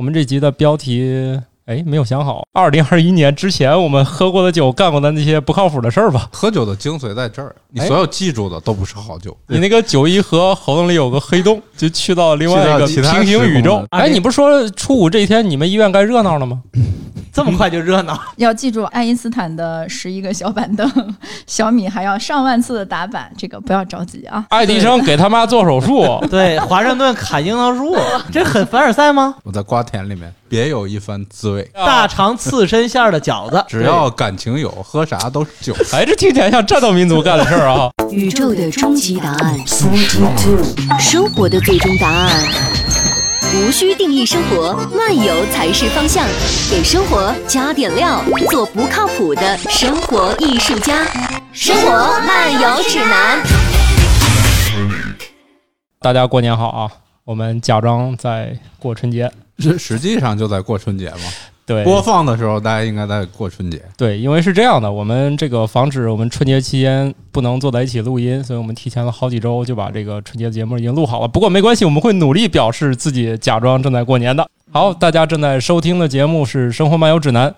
我们这集的标题，哎，没有想好。二零二一年之前我们喝过的酒、干过的那些不靠谱的事儿吧。喝酒的精髓在这儿，你哎所有记住的都不是好酒。你那个酒一喝，喉咙里有个黑洞，就去到另外一个平行宇宙。哎，你不是说初五这一天你们医院该热闹了吗？这么快就热闹？要记住，爱因斯坦的十一个小板凳，小米还要上万次的打板，这个不要着急啊。爱迪生给他妈做手术，对，华盛顿砍樱桃树，这很凡尔赛吗？我在瓜田里面别有一番滋味，大肠刺身馅儿的饺子，只要感情有，喝啥都是酒。哎，这听起来像战斗民族干的事儿啊！宇宙的终极答案，生活的最终答案。无需定义生活，漫游才是方向。给生活加点料，做不靠谱的生活艺术家。生活漫游指南。大家过年好啊！我们假装在过春节，实实际上就在过春节嘛。对，播放的时候，大家应该在过春节。对，因为是这样的，我们这个防止我们春节期间不能坐在一起录音，所以我们提前了好几周就把这个春节节目已经录好了。不过没关系，我们会努力表示自己假装正在过年的。好，大家正在收听的节目是《生活漫游指南》，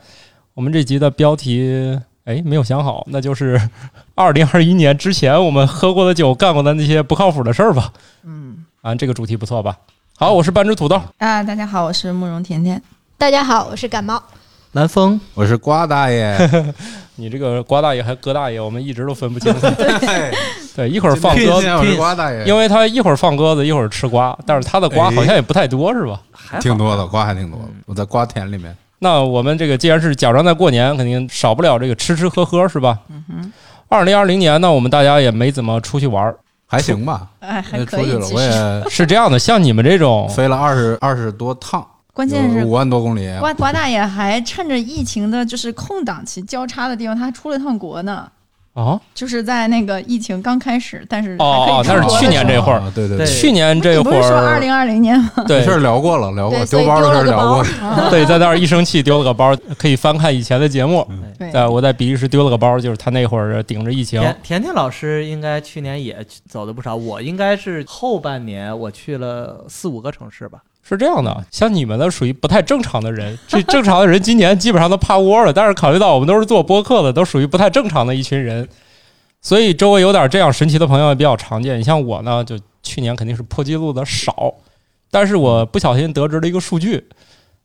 我们这集的标题哎没有想好，那就是 二零二一年之前我们喝过的酒、干过的那些不靠谱的事儿吧。嗯啊，这个主题不错吧？好，我是半只土豆。啊，大家好，我是慕容甜甜。大家好，我是感冒。南风，我是瓜大爷，你这个瓜大爷还哥大爷，我们一直都分不清楚。对，对，一会儿放鸽子，我是瓜大爷，因为他一会儿放鸽子，一会儿吃瓜，但是他的瓜好像也不太多，是吧？还挺多的，瓜还挺多的。我在瓜田里面，那我们这个既然是假装在过年，肯定少不了这个吃吃喝喝，是吧？嗯哼，二零二零年呢，我们大家也没怎么出去玩儿，还行吧。哎，还出去了，可以其我也 是这样的，像你们这种，飞了二十二十多趟，关键是五万多公里。瓜瓜大爷还趁着疫情的就是空档期交叉的地方，他还出了趟国呢。啊，就是在那个疫情刚开始，但是哦那是去年这会儿啊对对对去年这会儿不是说二儿，零二零年吗？这对事儿聊过了，聊过丢包的事儿聊过。对，在那儿一生气丢了个包，可以翻看以前的节目。对，在我在比利时丢了个包，就是他那会儿顶着疫情，甜甜甜老师应该去年也走的不少，我应该是后半年我去了四五个城市吧。是这样的，像你们呢属于不太正常的人，这正常的人今年基本上都趴窝了。但是考虑到我们都是做播客的，都属于不太正常的一群人，所以周围有点这样神奇的朋友也比较常见。你像我呢，就去年肯定是破纪录的少，但是我不小心得知了一个数据，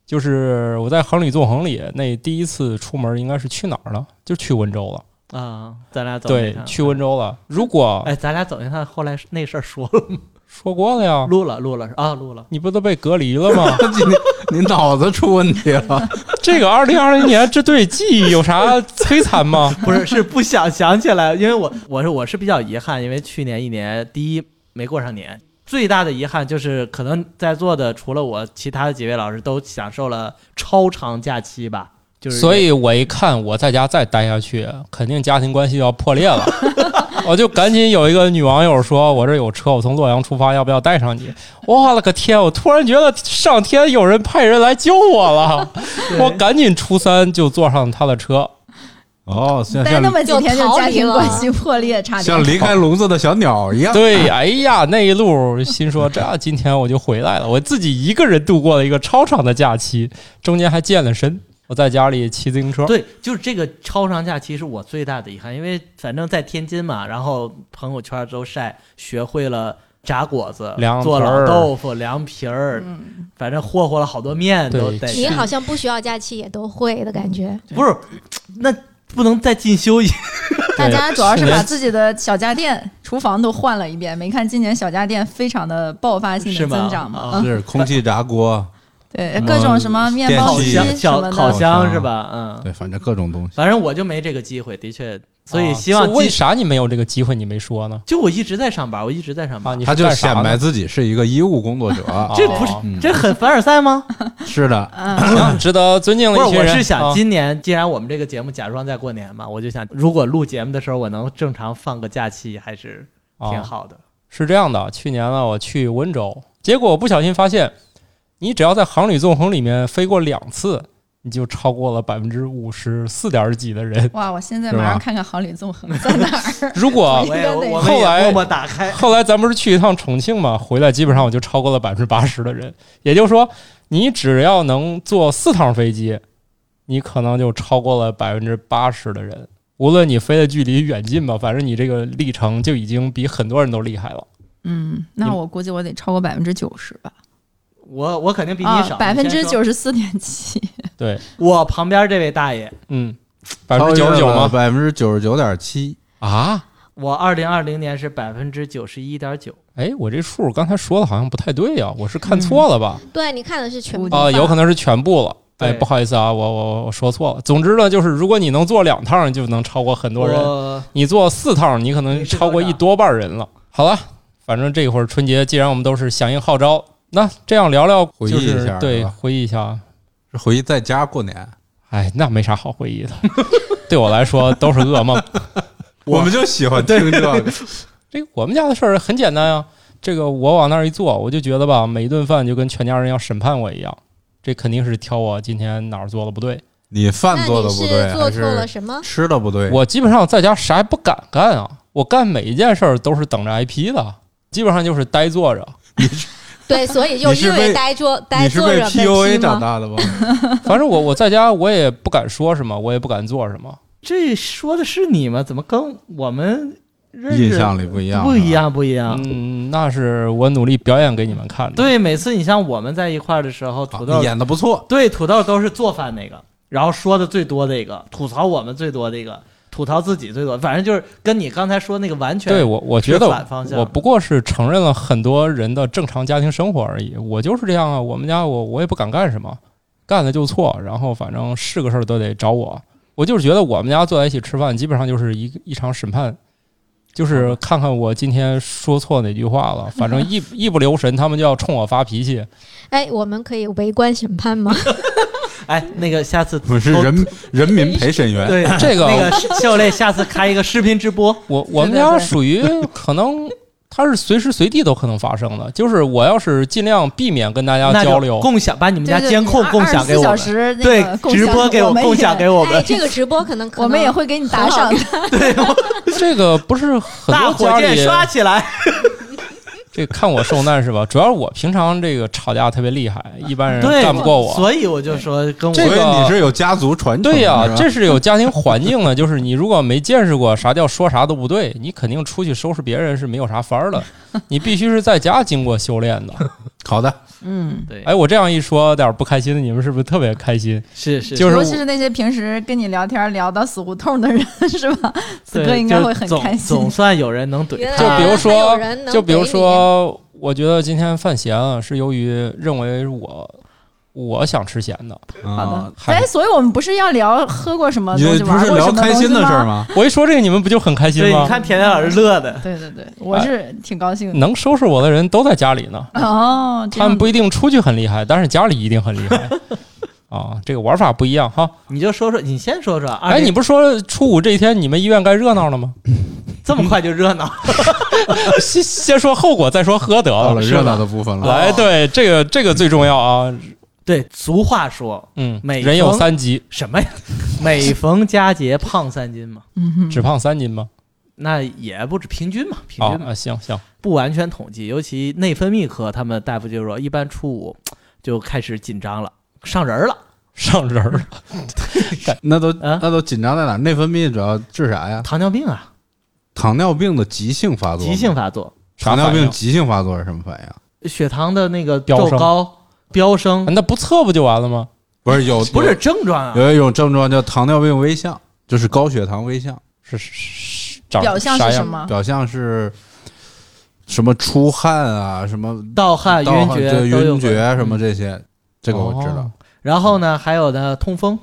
就是我在横里纵横里那第一次出门应该是去哪儿了？就去温州了。啊，咱俩走对去温。州了。如果哎，咱俩走一趟，后来那事儿说了吗？说过了呀，录了，录了啊，录了。你不都被隔离了吗？你脑子出问题了，这个二零二零年，这对记忆有啥摧残吗？不是，是不想想起来，因为我我是我是比较遗憾，因为去年一年第一没过上年，最大的遗憾就是可能在座的除了我，其他的几位老师都享受了超长假期吧，就是所以我一看我在家再待下去，肯定家庭关系要破裂了。我就赶紧有一个女网友说：“我这有车，我从洛阳出发，要不要带上你？”我了个天！我突然觉得上天有人派人来救我了，我赶紧初三就坐上他的车。哦，像待那像么几天就家庭关系破裂，差点像离开笼子的小鸟一样。对，哎呀，那一路心说这今天我就回来了，我自己一个人度过了一个超长的假期，中间还健了身。我在家里骑自行车，对，就是这个超长假期是我最大的遗憾，因为反正在天津嘛，然后朋友圈都晒学会了炸果子、做老豆腐、凉皮儿，嗯，反正霍霍了好多面都得。你好像不需要假期也都会的感觉。不是，那不能再进修一 大家主要是把自己的小家电、厨房都换了一遍，没看今年小家电非常的爆发性的增长吗？是空气炸锅，对，各种什么面包电器机小什么小烤，箱是吧？嗯，对，反正各种东西。反正我就没这个机会，的确，所以啊希望是为啥你没有这个机会？你没说呢？就我一直在上班，我一直在上啊，班，你他就显摆自己是一个医务工作者。这不是嗯这很凡尔赛吗？是的，嗯，值得尊敬，的一群人。我是想啊今年既然我们这个节目假装在过年嘛，我就想如果录节目的时候我能正常放个假期，还是挺啊好的。是这样的，去年呢，我去温州，结果我不小心发现，你只要在航旅纵横里面飞过两次，你就超过了百分之五十四点几的人。哇！我现在马上看看航旅纵横在哪儿。如果后来也默默打开，后来咱不是去一趟重庆嘛，回来基本上我就超过了百分之八十的人。也就是说，你只要能坐四趟飞机，你可能就超过了百分之八十的人。无论你飞的距离远近吧，反正你这个历程就已经比很多人都厉害了。嗯，那我估计我得超过百分之九十吧，我我肯定比你啊少，，百分之。九十四点七。对，我旁边这位大爷，嗯，百分之九十九吗？百分之九十九点七。啊，我二零二零年是百分之九十一点九。哎，我这数刚才说的好像不太对呀、我是看错了吧？对你看的是全部啊、有可能是全部了。哎，对不好意思啊，我我我说错了。总之呢，就是如果你能做两趟，就能超过很多人。你做四趟，你可能超过一多半人了。好了，反正这会儿春节，既然我们都是响应号召，那这样聊聊，回忆一下对回忆一下。是回忆在家过年，哎，那没啥好回忆的，对我来说都是噩梦。我们就喜欢听这个。这个我们家的事儿很简单呀、这个我往那儿一坐，我就觉得吧，每一顿饭就跟全家人要审判我一样。这肯定是挑我今天哪儿做的不对。你饭做的不对，还是做错了什么？吃的不对？我基本上在家啥也不敢干啊，我干每一件事儿都是等着挨批的，基本上就是呆坐着。对，所以就因为你是被呆坐呆坐着 PUA？长大的吗？反正我我在家我也不敢说什么，我也不敢做什么。这说的是你吗？怎么跟我们认识印象里不一样，不一。样，不一样。嗯，那是我努力表演给你们看的。对，每次你像我们在一块儿的时候，土豆啊演的不错，对土豆都是做饭那个，然后说的最多的一个，吐槽我们最多的一个，吐槽自己最多，反正就是跟你刚才说那个完全对我，我觉得反方向我不过是承认了很多人的正常家庭生活而已。我就是这样啊，我们家我我也不敢干什么，干了就错，然后反正是个事儿都得找我。我就是觉得我们家坐在一起吃饭，基本上就是一一场审判，就是看看我今天说错哪句话了，反正一 一不留神，他们就要冲我发脾气。哎，我们可以围观审判吗？哎，那个下次我们是人人民陪审员。对这个那个秀类 下次开一个视频直播，我我们家属于可能 它是随时随地都可能发生的，就是我要是尽量避免跟大家交流，共享，把你们家监控共享给我们，对个，共享直播给我们共享给我们哎，，这个直播可能我们也会给你打赏的。对这个不是很大火箭多家里刷起来。这看我受难是吧？主要是我平常这个吵架特别厉害，一般人，干不过我。所以我就说跟我这个所以你是有家族传承，对呀、这是有家庭环境的，就是你如果没见识过啥叫说啥都不对，你肯定出去收拾别人是没有啥法儿的。你必须是在家经过修炼的。好的。嗯，对，哎，我这样一说，有点不开心的，你们是不是特别开心？是是，就是尤其是那些平时跟你聊天聊到死胡同的人，是吧？此刻应该会很开心总。算有人能怼他，就比如说就比如说，我觉得今天范闲啊，是由于认为我我想吃咸的。好啊的，哎，所以我们不是要聊喝过什么东西，不是玩过什么聊开心？的事儿吗？我一说这个，你们不就很开心对，吗？你看甜甜老师乐的，对对对，我是挺高兴的。能收拾我的人都在家里呢，哦，他们不一定出去很厉害，但是家里一定很厉害。啊，这个玩法不一样哈。你就说说，你先说说。哎，你不是说初五这一天你们医院该热闹了吗？这么快就热闹？先先说后果，再说喝得了。到了热闹的部分了。来，对这个这个最重要啊。对，俗话说嗯，每人有逢三急，什么呀？每逢佳节胖三斤嘛，嗯只胖三斤吗？那也不止平均嘛，平均嘛，哦啊，行行，不完全统计。尤其内分泌科，他们大夫就说，一般初五就开始紧张了，上人儿了。上人儿了。那都啊那都紧张在哪？内分泌主要治啥呀？糖尿病啊，糖尿病的急性发作。急性发作，糖尿？病急性发作是什么反应？血糖的那个飙升骤高、飙升，那不测不就完了吗？不是有 不是症状啊。有一种症状叫糖尿病微象，就是高血糖微象，是是表象是什么？表象是什么出汗啊，什么盗汗、晕厥晕厥什么这些，这个我知道哦。然后呢，还有呢，痛风，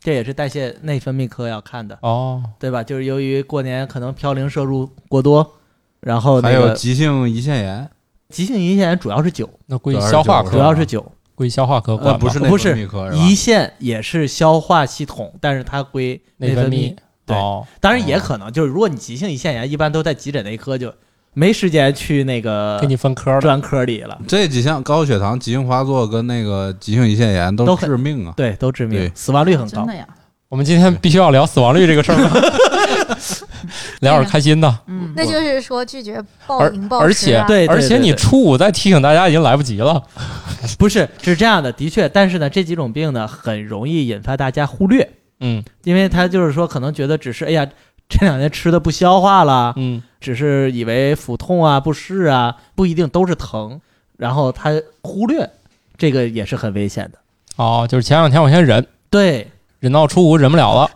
这也是代谢内分泌科要看的，哦，对吧？就是由于过年可能嘌呤摄入过多，然后还有急性胰腺炎，急性胰腺炎主要是酒，那归消化科，主要是酒，归消化科呃管吧不是内不是分泌科？胰腺也是消化系统，但是它归内分泌。对哦，当然也可能就是如果你急性胰腺炎，一般都在急诊内科，就没时间去那个给你分科了。专科里了。这几项高血糖、急性发作跟那个急性胰腺炎都都致命啊！对，都致命，死亡率很高真的。呀？我们今天必须要聊死亡率这个事儿吗？聊点开心的。嗯，那就是说拒绝暴而饮暴而且食啊。对对而且你初五再提醒大家已经来不及了。不是是这样的，的确，但是呢，这几种病呢，很容易引发大家忽略，嗯因为他就是说，可能觉得只是哎呀，这两天吃的不消化了，嗯，只是以为腹痛啊、不适啊，不一定都是疼，然后他忽略，这个也是很危险的。哦，就是前两天我先忍，对，忍到初五忍不了了。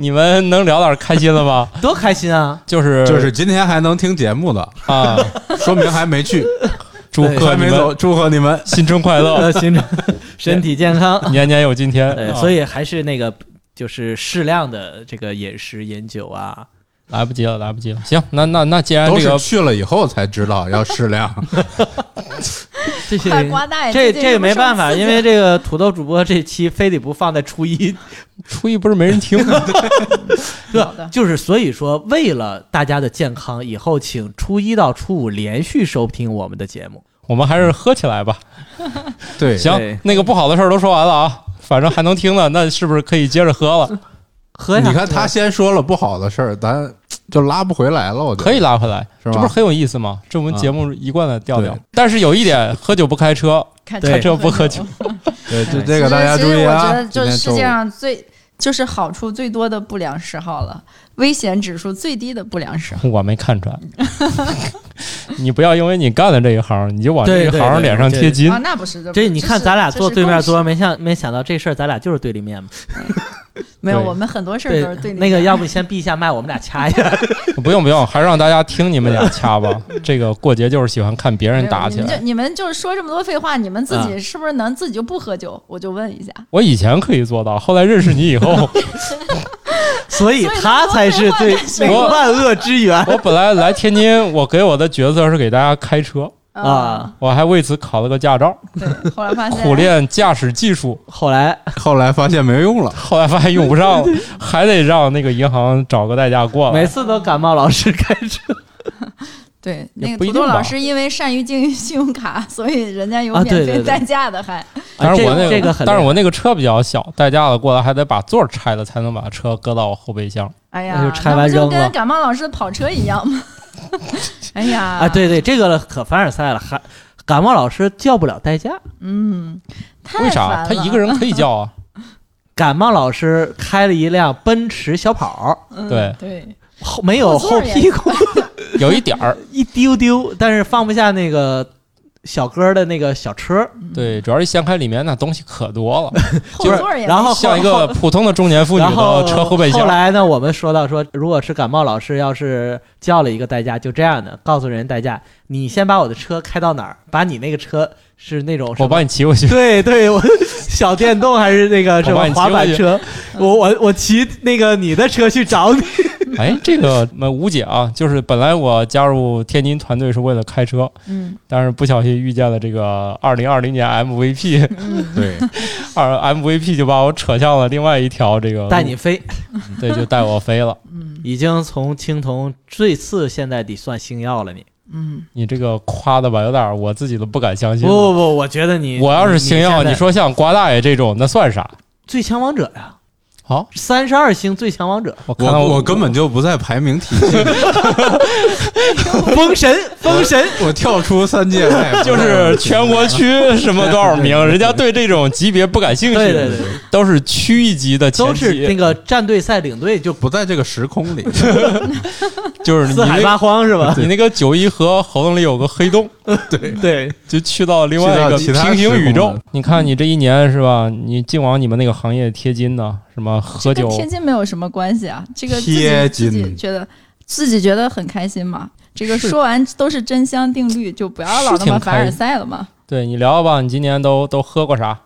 你们能聊点开心的吗？多开心啊！就是就是今天还能听节目的，啊，说明还没去，祝贺你们祝贺你们。新春快乐，新春 身体健康。年年有今天。所以还是那个，就是适量的这个饮食饮酒啊。来不及了，来不及了。行，那那那既然都是这个去了以后才知道要适量，这些快瓜大爷这这没办法，因为这个土豆主播这期非得不放在初一，初一不是没人听，对好的吧？就是所以说，为了大家的健康，以后请初一到初五连续收听我们的节目。我们还是喝起来吧。对，行对，那个不好的事儿都说完了啊，反正还能听的，那是不是可以接着喝了？你看他先说了不好的事儿，咱 就拉不回来了。我觉得可以拉回来，是吧这不是很有意思吗？这我们啊节目一贯的调调对。但是有一点，喝酒不开车，开车不喝酒。对，就这个大家注意啊。其实我觉得就是世界上最就是好处最多的不良嗜好了，危险指数最低的不良嗜好。我没看出来。你不要因为你干了这一行，你就往这一行脸上贴金啊，。那不是这你看咱俩坐对面桌，多没想没想到这事儿，咱俩就是对立面嘛。没有，我们很多事儿都是对立那个要不你先闭一下麦，我们俩掐一下。不用不用，还是让大家听你们俩掐吧。这个过节就是喜欢看别人打起来。你们就你们就是说这么多废话，你们自啊己是不是能自己就不喝酒？我就问一下。我以前可以做到，后来认识你以后，所以他才是最所那个万恶之源。我本来来天津，我给我的角色是给大家开车，啊！我还为此考了个驾照，对，后来发现。苦练驾驶技术。后来。后来发现没用了，后来发现用不上了，还得让那个银行找个代驾过来。每次都感冒老师开车对那不一定吧个土豆老师因为善于经营信用卡，所以人家有免费代驾的还。但是我那个但是我那个车比较小，代驾的过来还得把座儿拆了，才能把车搁到后备箱。哎呀，那就拆完扔了跟感冒老师的跑车一样吗？哎呀，啊，对对，这个可凡尔赛了，还感冒老师叫不了代驾，嗯，太为啥？他一个人可以叫啊？感冒老师开了一辆奔驰小跑，嗯对对，后没有后屁股 有一点儿，一丢丢，但是放不下那个小哥的那个小车，对，主要是掀开里面那东西可多了，就是然后像一个普通的中年妇女的车后备箱后。来呢，我们说到说，如果是感冒老师要是叫了一个代驾，就这样的，告诉人代驾，你先把我的车开到哪儿，把你那个车是那种我帮你骑过去。对对，我 小电动还是那个什我帮你骑么滑板过去车，我我我骑那个你的车去找你。哎，这个那无解啊，就是本来我加入天津团队是为了开车，嗯但是不小心遇见了这个二零二零年 MVP，嗯，对，二 MVP 就把我扯向了另外一条这个带你飞，对，就带我飞了。嗯已经从青铜最次，现在得算星耀了你。嗯，你这个夸的吧，有点儿我自己都不敢相信。不不不，我觉得你我要是星耀，你说像瓜大爷这种，那算啥？最强王者呀，好，三十二星最强王者，我看我我根本就不在排名体系，封神封神，我 跳出三界外，就是全国区什么多少名，人家对这种级别不感兴趣，对对对，都是区一级的前都是那，个战队赛领队就不在这个时空里。就是你四海八荒是吧？你那个九一河喉咙里有个黑洞，对对，就去到另外一个平行宇宙。你看你这一年是吧？你净往你们那个行业贴金呢，什么喝酒跟天津没有什么关系啊，这个贴自己金觉得自己觉得很开心嘛。这个说完都是真香定律，就不要老那么凡尔赛了嘛。对你聊聊吧，你今年都都喝过啥？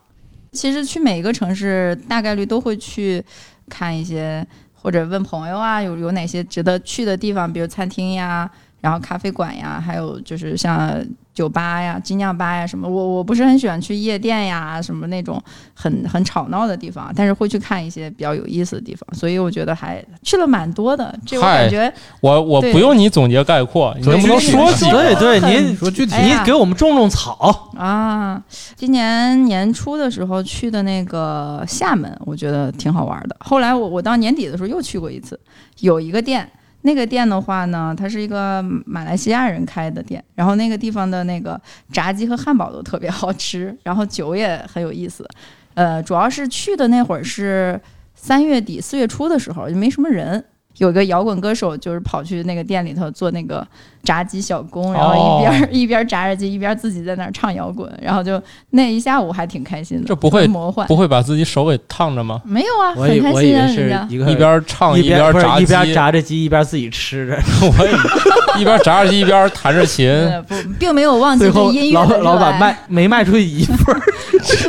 其实去每一个城市，大概率都会去看一些，或者问朋友啊，有有哪些值得去的地方，比如餐厅呀，然后咖啡馆呀，还有就是像酒吧呀、精酿吧呀什么。我我不是很喜欢去夜店呀，什么那种很很吵闹的地方，但是会去看一些比较有意思的地方，所以我觉得还去了蛮多的。这我感觉我我不用你总结概括，你能不能说几个？对对，很您说具体哎呀你给我们种种草，啊，今年年初的时候去的那个厦门，我觉得挺好玩的。后来我我到年底的时候又去过一次，有一个店，那个店的话呢，它是一个马来西亚人开的店，然后那个地方的那个炸鸡和汉堡都特别好吃，然后酒也很有意思。呃，主要是去的那会儿是三月底四月初的时候，就没什么人。有个摇滚歌手，就是跑去那个店里头做那个炸鸡小工，然后一边、一边炸着鸡，一边自己在那儿唱摇滚，然后就那一下午还挺开心的。这不会魔幻？不会把自己手给烫着吗？没有啊，很开心啊，我以为是人家。一个一边唱一边炸鸡，一边炸着鸡一边自己吃着，我也一边炸着鸡一边弹着琴。并没有忘记最后对音乐老的老板卖没卖出一份儿，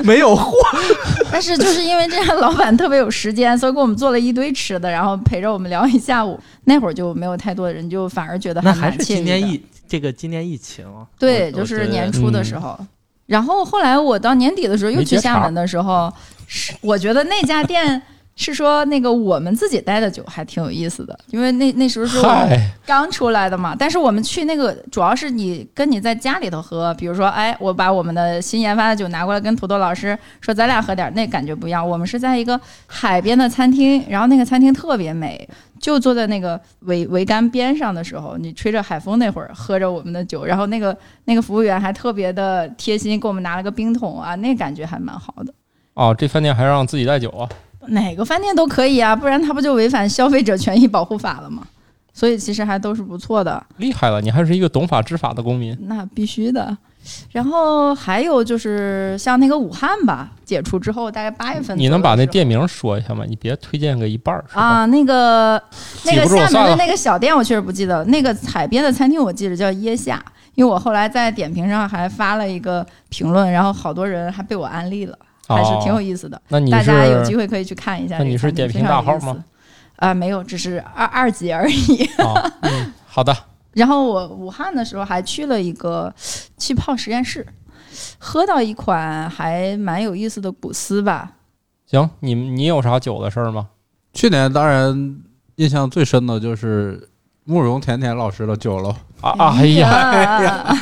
没有货。但是就是因为这样，老板特别有时间，所以给我们做了一堆吃的，然后陪着我们聊一下午。那会儿就没有太多的人，就反而觉得那还是蛮惬今年疫这个今年疫情，对，就是年。初的时候。然后后来我到年底的时候又去厦门的时候，是我觉得那家店是说那个我们自己待的酒还挺有意思的，因为那那时候是我们，刚出来的嘛。但是我们去那个主要是你跟你在家里头喝，比如说，哎，我把我们的新研发的酒拿过来跟土豆老师说，咱俩喝点儿，那感觉不一样。我们是在一个海边的餐厅，然后那个餐厅特别美，就坐在那个桅桅杆边上的时候，你吹着海风那会儿，喝着我们的酒，然后那个那个服务员还特别的贴心，给我们拿了个冰桶啊，那感觉还蛮好的。哦，这饭店还让自己带酒啊？哪个饭店都可以啊，不然他不就违反消费者权益保护法了吗？所以其实还都是不错的。厉害了，你还是一个懂法知法的公民。那必须的。然后还有就是像那个武汉吧，解除之后大概八月份，你能把那店名说一下吗？你别推荐个一半儿？啊，那个那个厦门的那个小店我确实不记得，那个海边的餐厅我记得叫椰夏，因为我后来在点评上还发了一个评论，然后好多人还被我安利了，还是挺有意思的。那你大家有机会可以去看一下那你是。点评大号吗？啊、没有，只是二二级而已。啊，嗯，好的，然后我武汉的时候还去了一个气泡实验室，喝到一款还蛮有意思的古斯吧。行，你你有啥酒的事儿吗？去年当然印象最深的就是慕容甜甜老师的酒了。啊啊，哎呀，呀，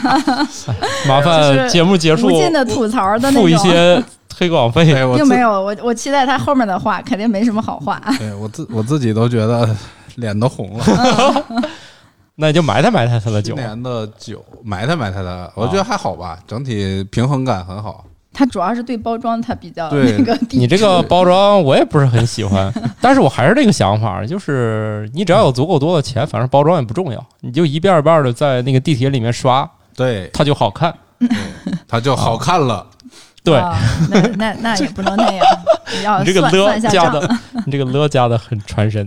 麻烦节目结束无尽的吐槽的那付一。些推广费。并没有，我我期待他后面的话，肯定没什么好话。对我自我自己都觉得脸都红了。那你就埋汰埋汰他的酒今。年的酒埋汰埋汰的，我觉得还好吧，整体平衡感很好。它主要是对包装它比较那个。你这个包装我也不是很喜欢，但是我还是这个想法，就是你只要有足够多的钱，反正包装也不重要，你就一遍一遍的在那个地铁里面刷，对，它就好看。它就好看了。对，啊那那那也不能那样，你要你这个算了。加的，你这个了加的很传神。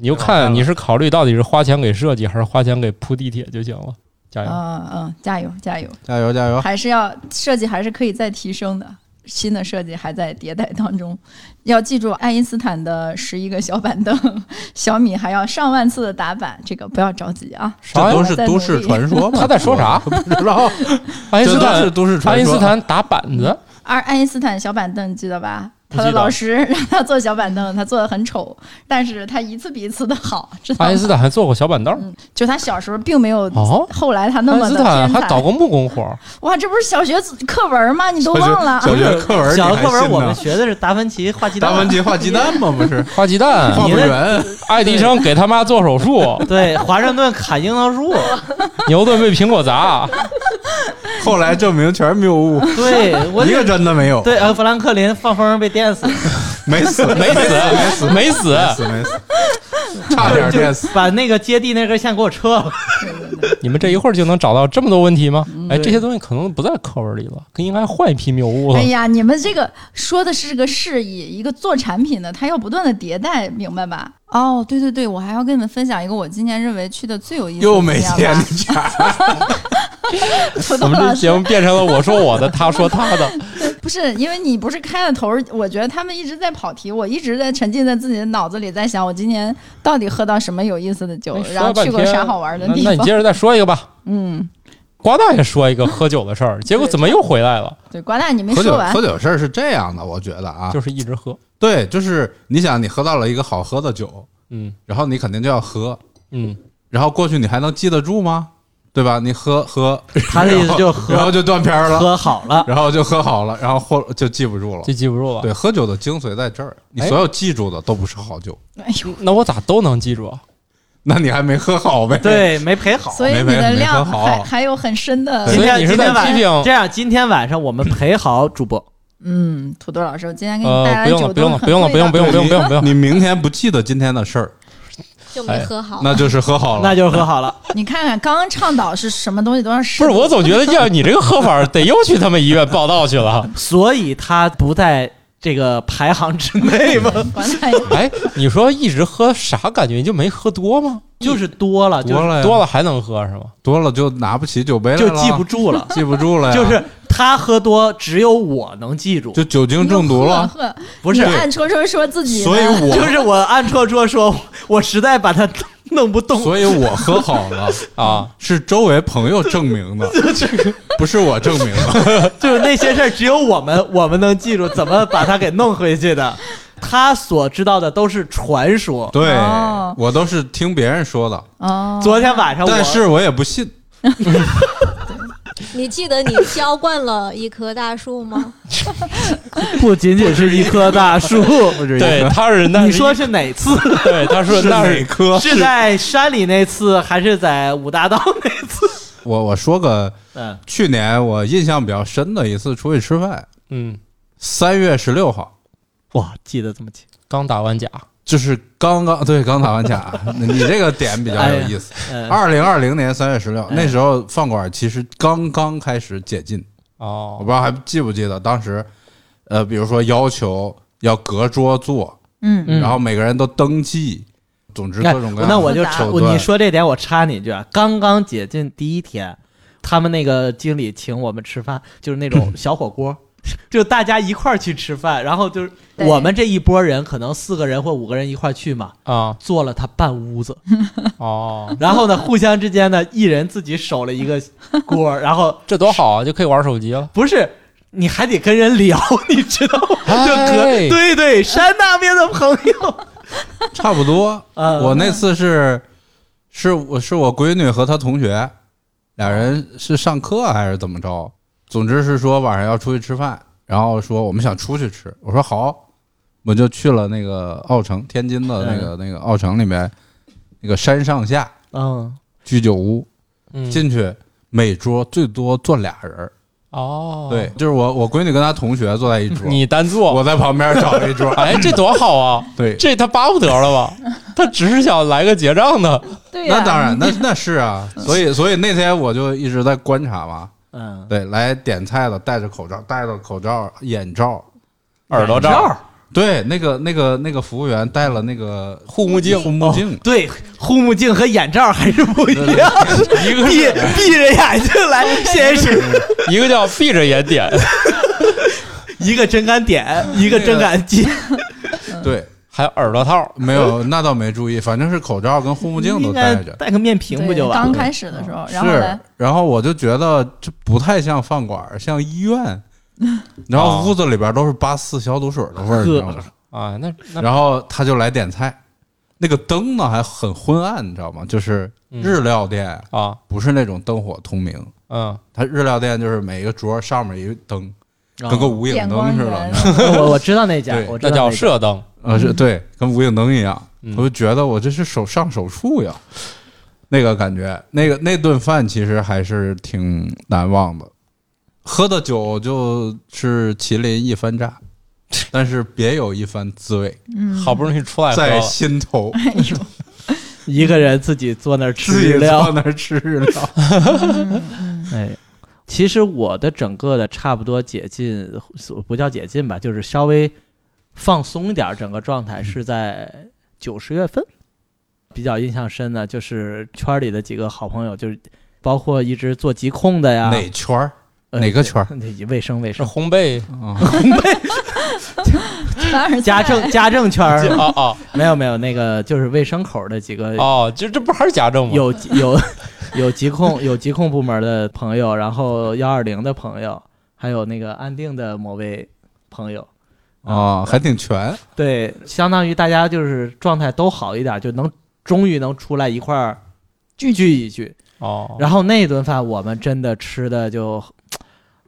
你就看你是考虑到底是花钱给设计，还是花钱给铺地铁就行了。加油！嗯嗯，加油加油！加油加油！还是要设计还是可以再提升的，新的设计还在迭代当中。要记住，爱因斯坦的十一个小板凳，小米还要上万次的打板，这个不要着急啊。这都是都市传说 吗？他在说啥我不知道，爱因斯坦是都市传说爱因。斯坦打板子，而爱因斯坦小板凳记得吧？他的老师让他坐小板凳，他坐的很丑，但是他一次比一次的好？爱因斯坦还坐过小板凳。就他小时候并没有哦，后来他那爱因斯么的天才坦还搞。过木工活。哇，这不是小学课文吗？你都忘了？小学课文，小学课文我们学的是达芬奇画鸡蛋，达芬奇画鸡蛋吗？不是 画鸡蛋，画不圆。爱迪生给他妈做手术，对，华盛顿砍樱桃树，牛顿被苹果砸。后来证明全是谬误，对我一个真的没有，对，呃，富兰克林放风被电死，没死，没死，没死，没死，没死，差点电死。把那个接地那根线给我撤了。你们这一会儿就能找到这么多问题吗？哎，这些东西可能不在课文里了，应该换一批谬误了哎。呀，你们这个说的是个示意，一个做产品的，他要不断的迭代，明白吧？哦，对对对，我还要跟你们分享一个我今年认为去的最有意思的又没钱经验吧的家，土豆老师我们这节目变成了我说我的，他说他的。不是因为你不是开了头儿，我觉得他们一直在跑题，我一直在沉浸在自己的脑子里，在想我今年到底喝到什么有意思的酒，哎然后去过啥好玩的地方。那你接着再说一个吧。嗯，瓜大爷说一个喝酒的事儿，结果怎么又回来了？对，瓜大你没说完喝，酒事儿是这样的，我觉得啊，就是一直喝。对，就是你想你喝到了一个好喝的酒，嗯然后你肯定就要喝，嗯，然后过去你还能记得住吗？对吧？你喝喝，他的意思就喝然后就断片了，喝好了，然后就喝好了，然后或就记不住了就。记不住了。对，喝酒的精髓在这儿，你哎所有记住的都不是好酒，哎呦，那我咋都能记住啊？那你还没喝好呗？对，没陪好。所以你的量还还有很深的所以今天你是在今天晚批评上这样，今天晚上我们陪好主播，嗯，土豆老师，我今天给你带呃，来不用了，不用了，不用了，不用，不用，不用，不用，不用。你明天不记得今天的事儿，就没喝好。那就是喝好了。那就是喝好了。你看看，刚刚倡导是什么东西都让试不是，我总觉得要你这个喝法，得又去他们医院报道去了。所以他不在这个排行之内吗？管他哎，你说一直喝啥感觉？你就没喝多吗？就是多了，多了，多了还能喝是吗？多了就拿不起酒杯了，就记不住了。记不住了呀，就是他喝多，只有我能记住，就酒精中毒了。喝，不是你，暗戳戳说自己，所以我 就是我暗戳戳说，我实在把他弄不动。所以我喝好了 啊，是周围朋友证明的，不是我证明的。就是那些事儿，只有我们我们能记住，怎么把他给弄回去的。他所知道的都是传说。对哦我都是听别人说的，哦，昨天晚上我，但是我也不信。你记得你浇灌了一棵大树吗？不仅仅是一棵大树，对，他是那你说是哪次？对，他说是那是哪棵？是在山里那次，还是在五大道那次？我我说个嗯，去年我印象比较深的一次出去吃饭，嗯，三月十六号，哇，记得这么清。刚打完甲，就是刚刚对刚打完卡，你这个点比较有意思。嗯，二零二零年三月十六，哎那时候饭馆其实刚刚开始解禁。哦，我哦不知道还记不记得当时，呃，比如说要求要隔桌坐，嗯。嗯。然后每个人都登记，总之各种各样。的那我就插你说这点，我插你一句啊。刚刚解禁第一天，他们那个经理请我们吃饭，就是那种 小火锅，就大家一块儿去吃饭，然后就是我们这一波人，可能四个人或五个人一块儿去嘛，啊坐了他半屋子，哦，然后呢，互相之间呢，一人自己守了一个锅，然后 这多好啊，就可以玩手机了。不是。你还得跟人聊，你知道吗？就隔哎对对，山那边的朋友，差不多。嗯我那次是是我是我闺女和她同学俩人是上课还是怎么着？总之是说晚上要出去吃饭，然后说我们想出去吃，我说好，我就去了那个奥城，天津的那个、那个奥城里面那个山上下嗯，居酒屋，嗯，进去每桌最多坐俩人儿，哦，对，，就是我我闺女跟她同学坐在一桌，你单坐，我在旁边找了一桌，哎，这多好啊！对，这他巴不得了吧？他只是想来个结账的。对呀、那当然，那那是啊，所以所以那天我就一直在观察嘛，嗯，对，来点菜的戴着口罩，戴着口罩、眼罩，耳朵罩。罩，对，那个那个那个服务员戴了那个护目镜。护目镜。哦，对，护目镜和眼罩还是不一样。一个闭闭着眼睛来，先是一个叫闭着眼点，一个真敢点，一个真敢接，对，还有耳朵套。没有那倒没注意，反正是口罩跟护目镜都戴着。戴个面屏不就完了？刚开始的时候，然后是，，然后我就觉得这不太像饭馆，像医院。然后屋子里边都是八四消毒水的味儿，你知道吗？啊，那那然后他就来点菜，那个灯呢还很昏暗，你知道吗？就是日料店，啊，不是那种灯火通明，嗯，它日料店就是每一个桌上面一个灯，啊跟个无影灯似的，我我知道那家，我那叫射灯。呃，是对，跟无影灯一样。嗯我就觉得我这是手上手术呀，那个感觉，那个那顿饭其实还是挺难忘的。喝的酒就是麒麟一番炸，但是别有一番滋味嗯，好不容易出来在，心头。哎呦，一个人自己坐那儿吃自己坐日料。那儿吃日料，哎，其实我的整个的差不多解禁，不叫解禁吧，就是稍微放松一点，整个状态是在九十月份。比较印象深的就是圈里的几个好朋友，就是包括一直做疾控的呀，哪圈儿？呃哪个圈儿？那卫生卫是生，烘焙啊，凡尔赛家政家政圈儿哦哦 没有没有那个就是卫生口的几个哦，这这不还是家政吗？有有有疾控有疾控部门的朋友，然后幺二零的朋友，还有那个安定的某位朋友，哦，还挺全。对，相当于大家就是状态都好一点，就能终于能出来一块儿聚聚一聚。哦，然后那顿饭我们真的吃的就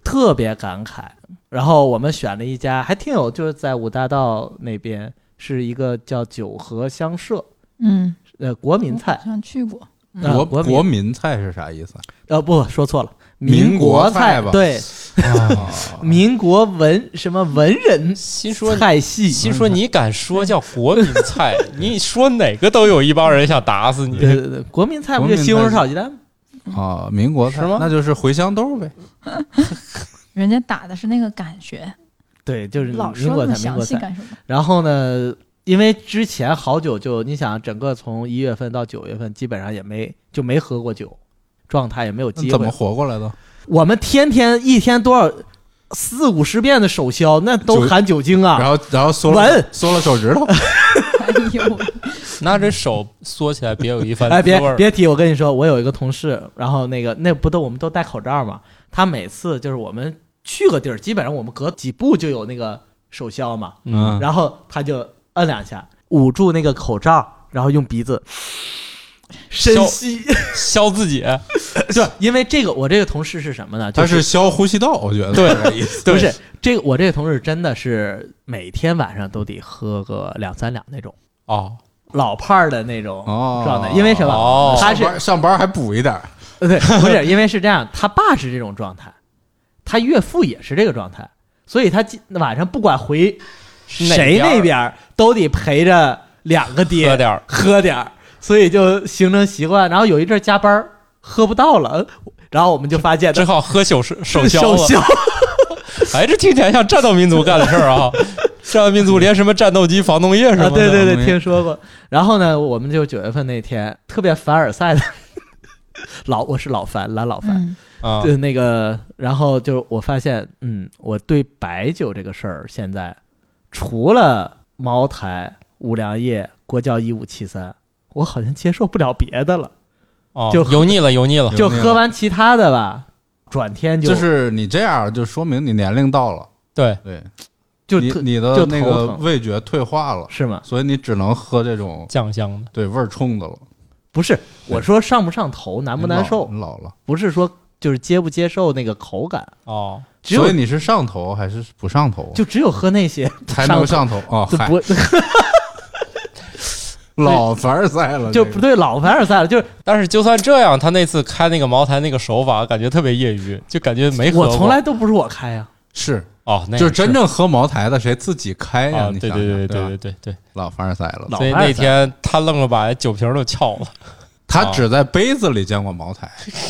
特别感慨。然后我们选了一家还挺有，就是在五大道那边是一个叫九和香舍，嗯，呃，国民菜好，像去过。国呃国民国民菜是啥意思？呃不说错了，民国国菜吧对，哦民国文什么文人心说菜系，心说你敢说叫国民菜，你说哪个都有一帮人想打死你。对对对，国民菜不就西红柿炒鸡蛋吗？啊，民国菜是吗那就是茴香豆呗。人家打的是那个感觉，对，就是老民国菜，民说那么详国菜。细干什么？然后呢，因为之前好久就你想，整个从一月份到九月份，基本上也没就没喝过酒，状态也没有机会怎么。活过来的？我们天天一天多少四五十遍的手消，那都含酒精啊。然后然后缩了闻缩了手指头，哎 呦，那这手缩起来，别有一番哎，滋味儿。别别提，我跟你说，我有一个同事，然后那个那不都我们都戴口罩嘛？他每次就是我们去个地儿，基本上我们隔几步就有那个手消嘛，嗯，然后他就摁两下，捂住那个口罩，然后用鼻子深吸。消自己，就因为这个，我这个同事是什么呢？就他是消呼吸道，我觉得 对。不是这个？我这个同事真的是每天晚上都得喝个两三两那种哦老派儿的那种哦，状态，因为什么？哦他是上班上班还补一点儿，呃对，不是因为是这样，他爸是这种状态，他岳父也是这个状态，所以他今晚上不管回谁哪边儿那边儿都得陪着两个爹喝点儿，喝点儿，所以就形成习惯。然后有一阵儿加班儿喝不到了，然后我们就发现只好喝酒手手消了。手消，哎，这听起来像战斗民族干的事儿啊！战斗民族连什么战斗机防冻液什么啊，的，对对对，听说过。然后呢，我们就九月份那天特别凡尔赛的 老，我是老凡，蓝老凡，嗯，啊，就那个，然后就我发现，嗯，我对白酒这个事儿，现在除了茅台、五粮液、国窖一五七三，我好像接受不了别的了。哦就油腻了，油腻了。就喝完其他的吧，转天就就是你这样就说明你年龄到了，对，对，就你你的就那个味觉退化了，是吗？所以你只能喝这种酱香的。对味儿冲的了。不是，我说上不上头，难不难受，你老了，不是说就是接不接受那个口感，哦，只有所以你是上头还是不上头？就只有喝那些 才能上头哦，嗨，就不 老凡尔赛了，就不对老凡尔赛了，就是但是就算这样，他那次开那个茅台那个手法，感觉特别业余，就感觉没。我从来都不是我开呀、是哦，那就是真正喝茅台的谁自己开呀？啊，你想对对对对对对对老凡尔赛了。所以那天他愣了把酒瓶都撬了。他只在杯子里见过茅台，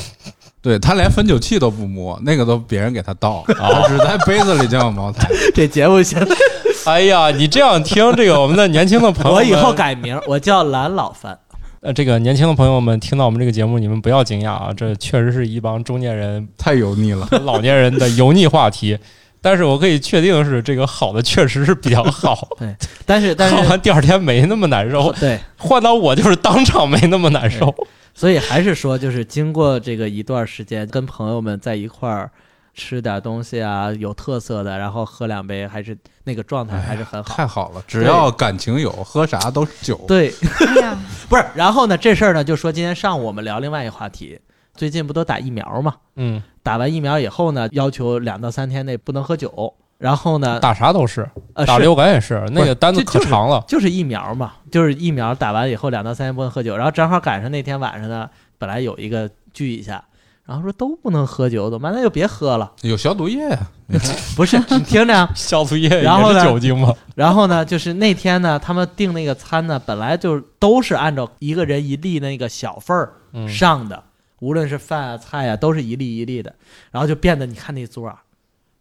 对他连分酒器都不摸，那个都别人给他倒，他只在杯子里见过茅台。这节目现在哎呀，你这样听这个我们的年轻的朋友，我以后改名，我叫蓝老樊。呃，这个年轻的朋友们听到我们这个节目，你们不要惊讶啊，这确实是一帮中年人、太油腻了，老年人的油腻话题。但是我可以确定是，这个好的确实是比较好，对但是但喝是完第二天没那么难受。对，换到我就是当场没那么难受。所以还是说，就是经过这个一段时间，跟朋友们在一块儿吃点东西啊，有特色的，然后喝两杯，还是那个状态还是很好。太好了！只要感情有，喝啥都是酒。对，哎呀，不是，然后呢，这事儿呢，就说今天上午我们聊另外一个话题，最近不都打疫苗嘛？嗯，打完疫苗以后呢，要求两到三天内不能喝酒，然后呢，打啥都是，呃打流感也是，那个单子可长了。就是疫苗嘛，就是疫苗打完以后两到三天不能喝酒，然后正好赶上那天晚上呢，本来有一个聚一下，然后说都不能喝酒，怎么办？那就别喝了。有消毒液呀，不是，你听着啊，消毒液也然后呢是酒精吗？然后呢，就是那天呢，他们订那个餐呢，本来就都是按照一个人一粒那个小份儿嗯，上的，无论是饭啊菜啊，都是一粒一粒的，然后就变得你看那桌啊，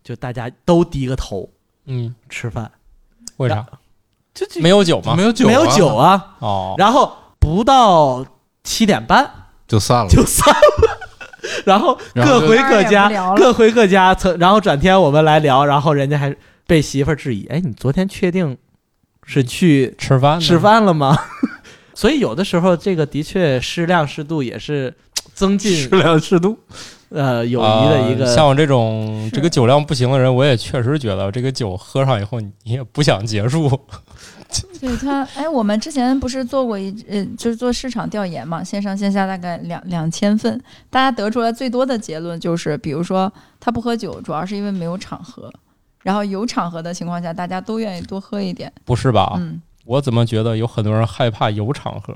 就大家都低个头嗯，吃饭，为啥？就就没有酒吗？没有酒，没有酒，啊，哦，然后不到七点半就散了。就散了。然后各回各家，各回各家。曾然后转天我们来聊，然后人家还被媳妇儿质疑，哎，你昨天确定是去吃饭呢吃饭了吗？所以有的时候这个的确适量适度也是增进 适量适度。呃友谊的一个。啊像我这种这个酒量不行的人，我也确实觉得这个酒喝上以后，你也不想结束。对他，哎，我们之前不是做过一呃，就是做市场调研嘛，线上线下大概两两千份，大家得出来最多的结论就是，比如说他不喝酒，主要是因为没有场合，然后有场合的情况下，大家都愿意多喝一点。不是吧？嗯，我怎么觉得有很多人害怕有场合？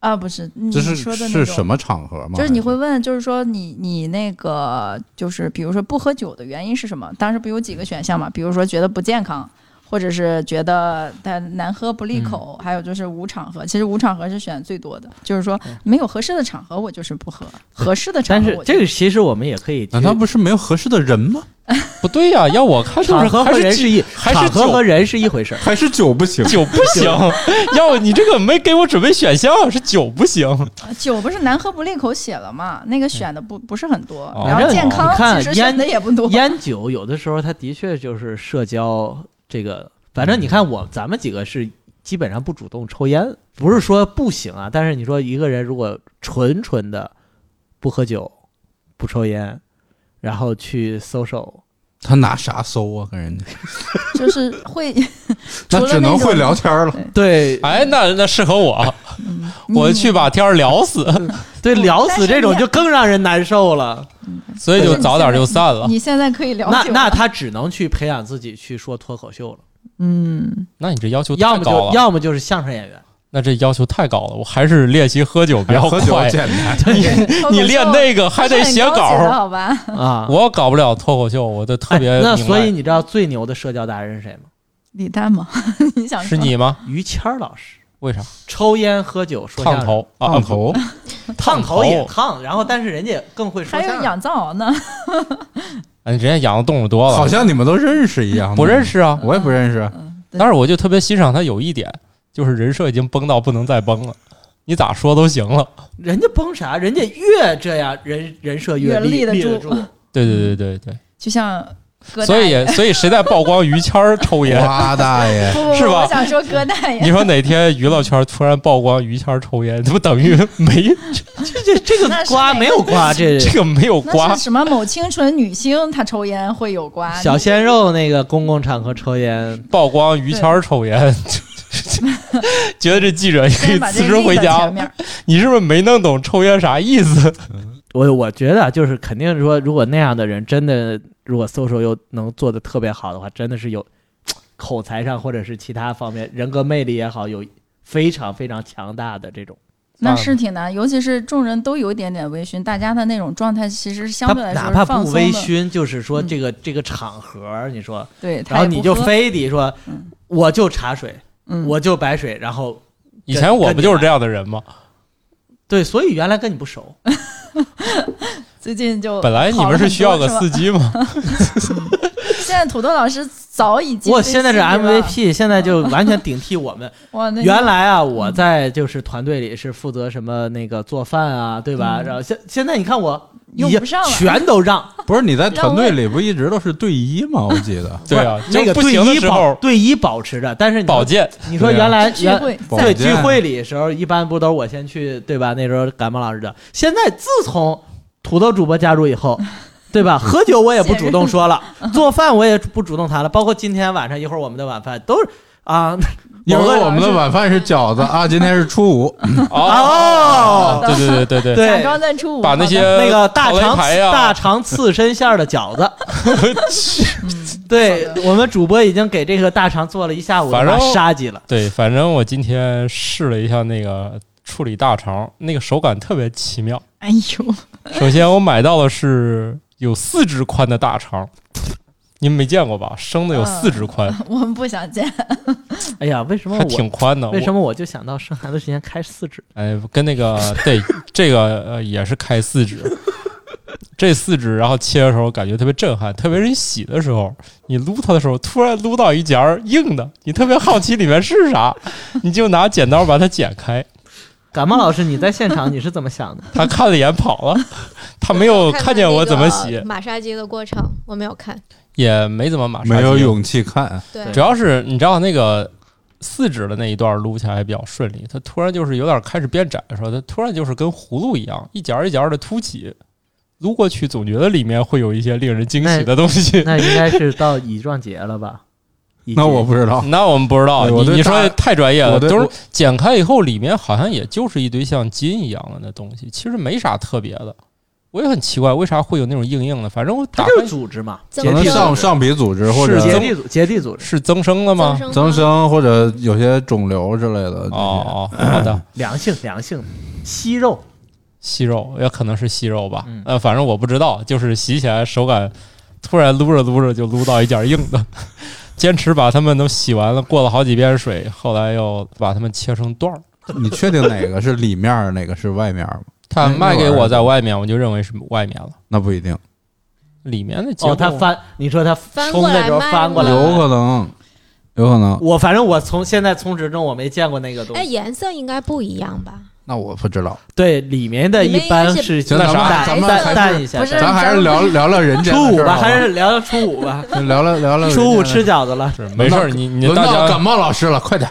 啊，不是，你这是说的那种是什么场合吗？就是你会问，就是说你你那个就是比如说不喝酒的原因是什么？当时不有几个选项嘛？比如说觉得不健康，或者是觉得它难喝不利口，嗯还有就是无场合。其实无场合是选最多的，就是说没有合适的场合我就是不喝，合适的场但是合这个其实我们也可以去，难道不是没有合适的人吗？不对呀、要我看就是场合和人是一还是酒场合和人是一回事儿。还是酒不行？酒不 行。要你这个没给我准备选项，是酒不行。酒不是难喝不利口写了嘛？那个选的不不是很多，哦然后健康其实选的也不多。烟酒有的时候它的确就是社交这个，反正你看我咱们几个是基本上不主动抽烟，不是说不行啊，但是你说一个人如果纯纯的不喝酒、不抽烟，然后去 social，他拿啥搜啊？跟人家 就是会，那除了那种只能会聊天了。对哎，那那适合我，嗯 我去把天聊死，对，聊死这种就更让人难受了。所以就早点就散了。你现在可以聊那那他只能去培养自己去说脱口秀了，嗯，那你这要求要么就要么就是相声演员。那这要求太高了。我还是练习喝酒比较喝酒快。简单，你练那个还得写稿，好吧？啊，我搞不了脱口秀，我都特别哎那所以你知道最牛的社交达人是谁吗？李诞吗？你想是你吗？于谦老师，为啥？抽烟喝酒说，烫头啊，烫头 烫头也烫，然后但是人家更会说还有。养藏獒呢？哎，人家养的动物多了，好像你们都认识一样。不认，识啊。我也不认识。但是我就特别欣赏他有一点，就是人设已经崩到不能再崩了，你咋说都行了。人家崩啥？人家越这样，人人设越立立得住立住。对对对对对，就像所以。所以谁在曝光于谦儿抽烟？哇大爷，不不不，是吧我想说葛大爷你，说哪天娱乐圈突然曝光于谦儿抽烟，这 不等于没这这这个那瓜没有瓜，这这个没有瓜？什么某清纯女星她抽烟会有瓜？小鲜肉那个公共场合抽烟，曝光于谦儿抽烟，觉得这记者也可以辞职回家你是不是没弄懂抽烟啥意思？我我觉得啊就是肯定说，如果那样的人真的如果搜索又能做的特别好的话，真的是有口才上或者是其他方面人格魅力也好，有非常非常强大的这种。那是挺难，尤其是众人都有一点点微醺，大家的那种状态其实相对来说哪怕不。微醺，就是说嗯这个、这个场合，你说，对，然后你就非得说，嗯我就茶水，嗯，我就白水，然后以前我不就是这样的人吗？对，所以原来跟你不熟，最近就本来你们是需要个司机吗？现在土豆老师早已经我现在是 MVP，现在就完全顶替我们。哇，那原来啊，我在就是团队里是负责什么那个做饭啊，对吧？嗯然后现现在你看我已经用不上了全都让，不是你在团队里不一直都是队医吗？我记得对啊，那个队医保的时候队医保持着，但是你说保健。你说原来原聚会对聚会里的时候，一般不都是我先去对吧？那时候感冒老师的。现在自从土豆主播加入以后，对吧？喝酒我也不主动说了，做饭我也不主动谈了，包括今天晚上一会儿我们的晚饭都是啊，因为我们的晚饭是饺子啊，今天是初五，哦。对对对对对，对。假装在初五。把那些那个大肠大肠刺身馅儿的饺子，对我们主播已经给这个大肠做了一下午的反正杀鸡了。对，反正我今天试了一下那个处理大肠，那个手感特别奇妙。哎呦，首先，我买到的是有四指宽的大肠，你们没见过吧？生的有四指宽，我们不想见。哎呀，为什么还我挺宽的。为什么？么我就想到生孩子之前开四指？哎，跟那个 对这个呃也是开四指，这四指，然后切的时候感觉特别震撼，特别是你洗的时候，你撸它的时候，突然撸到一截儿硬的，你特别好奇里面是啥，你就拿剪刀把它剪开。感冒老师，你在现场你是怎么想的？他看了一眼跑了，他没有看见我怎么洗，马杀鸡的过程，我没有看。也没怎么马杀鸡。没有勇气看，对主要是你知道那个四指的那一段撸起来比较顺利，它突然就是有点开始变窄的时候，它突然就是跟葫芦一样，一节儿一节儿的凸起。撸过去，总觉得里面会有一些令人惊喜的东西。那应该是到乙状结了吧？乙那我不知道。那我们不知道，你你说的太专业了，都是剪开以后，里面好像也就是一堆像筋一样的那东西，其实没啥特别的。我也很奇怪，为啥会有那种硬硬的？反正我打开它就是组织嘛，增可能生上上皮组织或者结缔组结缔组织，是增生的吗？增增生或者有些肿瘤之类的。哦哦，好的，良性良性息肉，息肉也可能是息肉吧嗯。呃，反正我不知道，就是洗起来手感突然撸着撸着就撸到一点硬的，坚持把它们都洗完了，过了好几遍水，后来又把它们切成段儿。你确定哪个是里面儿，哪个是外面儿吗？他卖给我在外面，我就认为是外面了，那不一定，里面的结哦，构它翻，你说他翻冲的时候过来翻过来，有可能，有可能。我反正我从现在从始中我没见过那个东哎，西。颜色应该不一样吧？那我不知道。对，里面的一般是行那啥淡咱们淡一下，咱还是聊聊聊人间初五吧，还是聊聊初五吧。聊聊聊聊 初五吃饺子了，是没事儿，你你大家到感冒老师了，快点！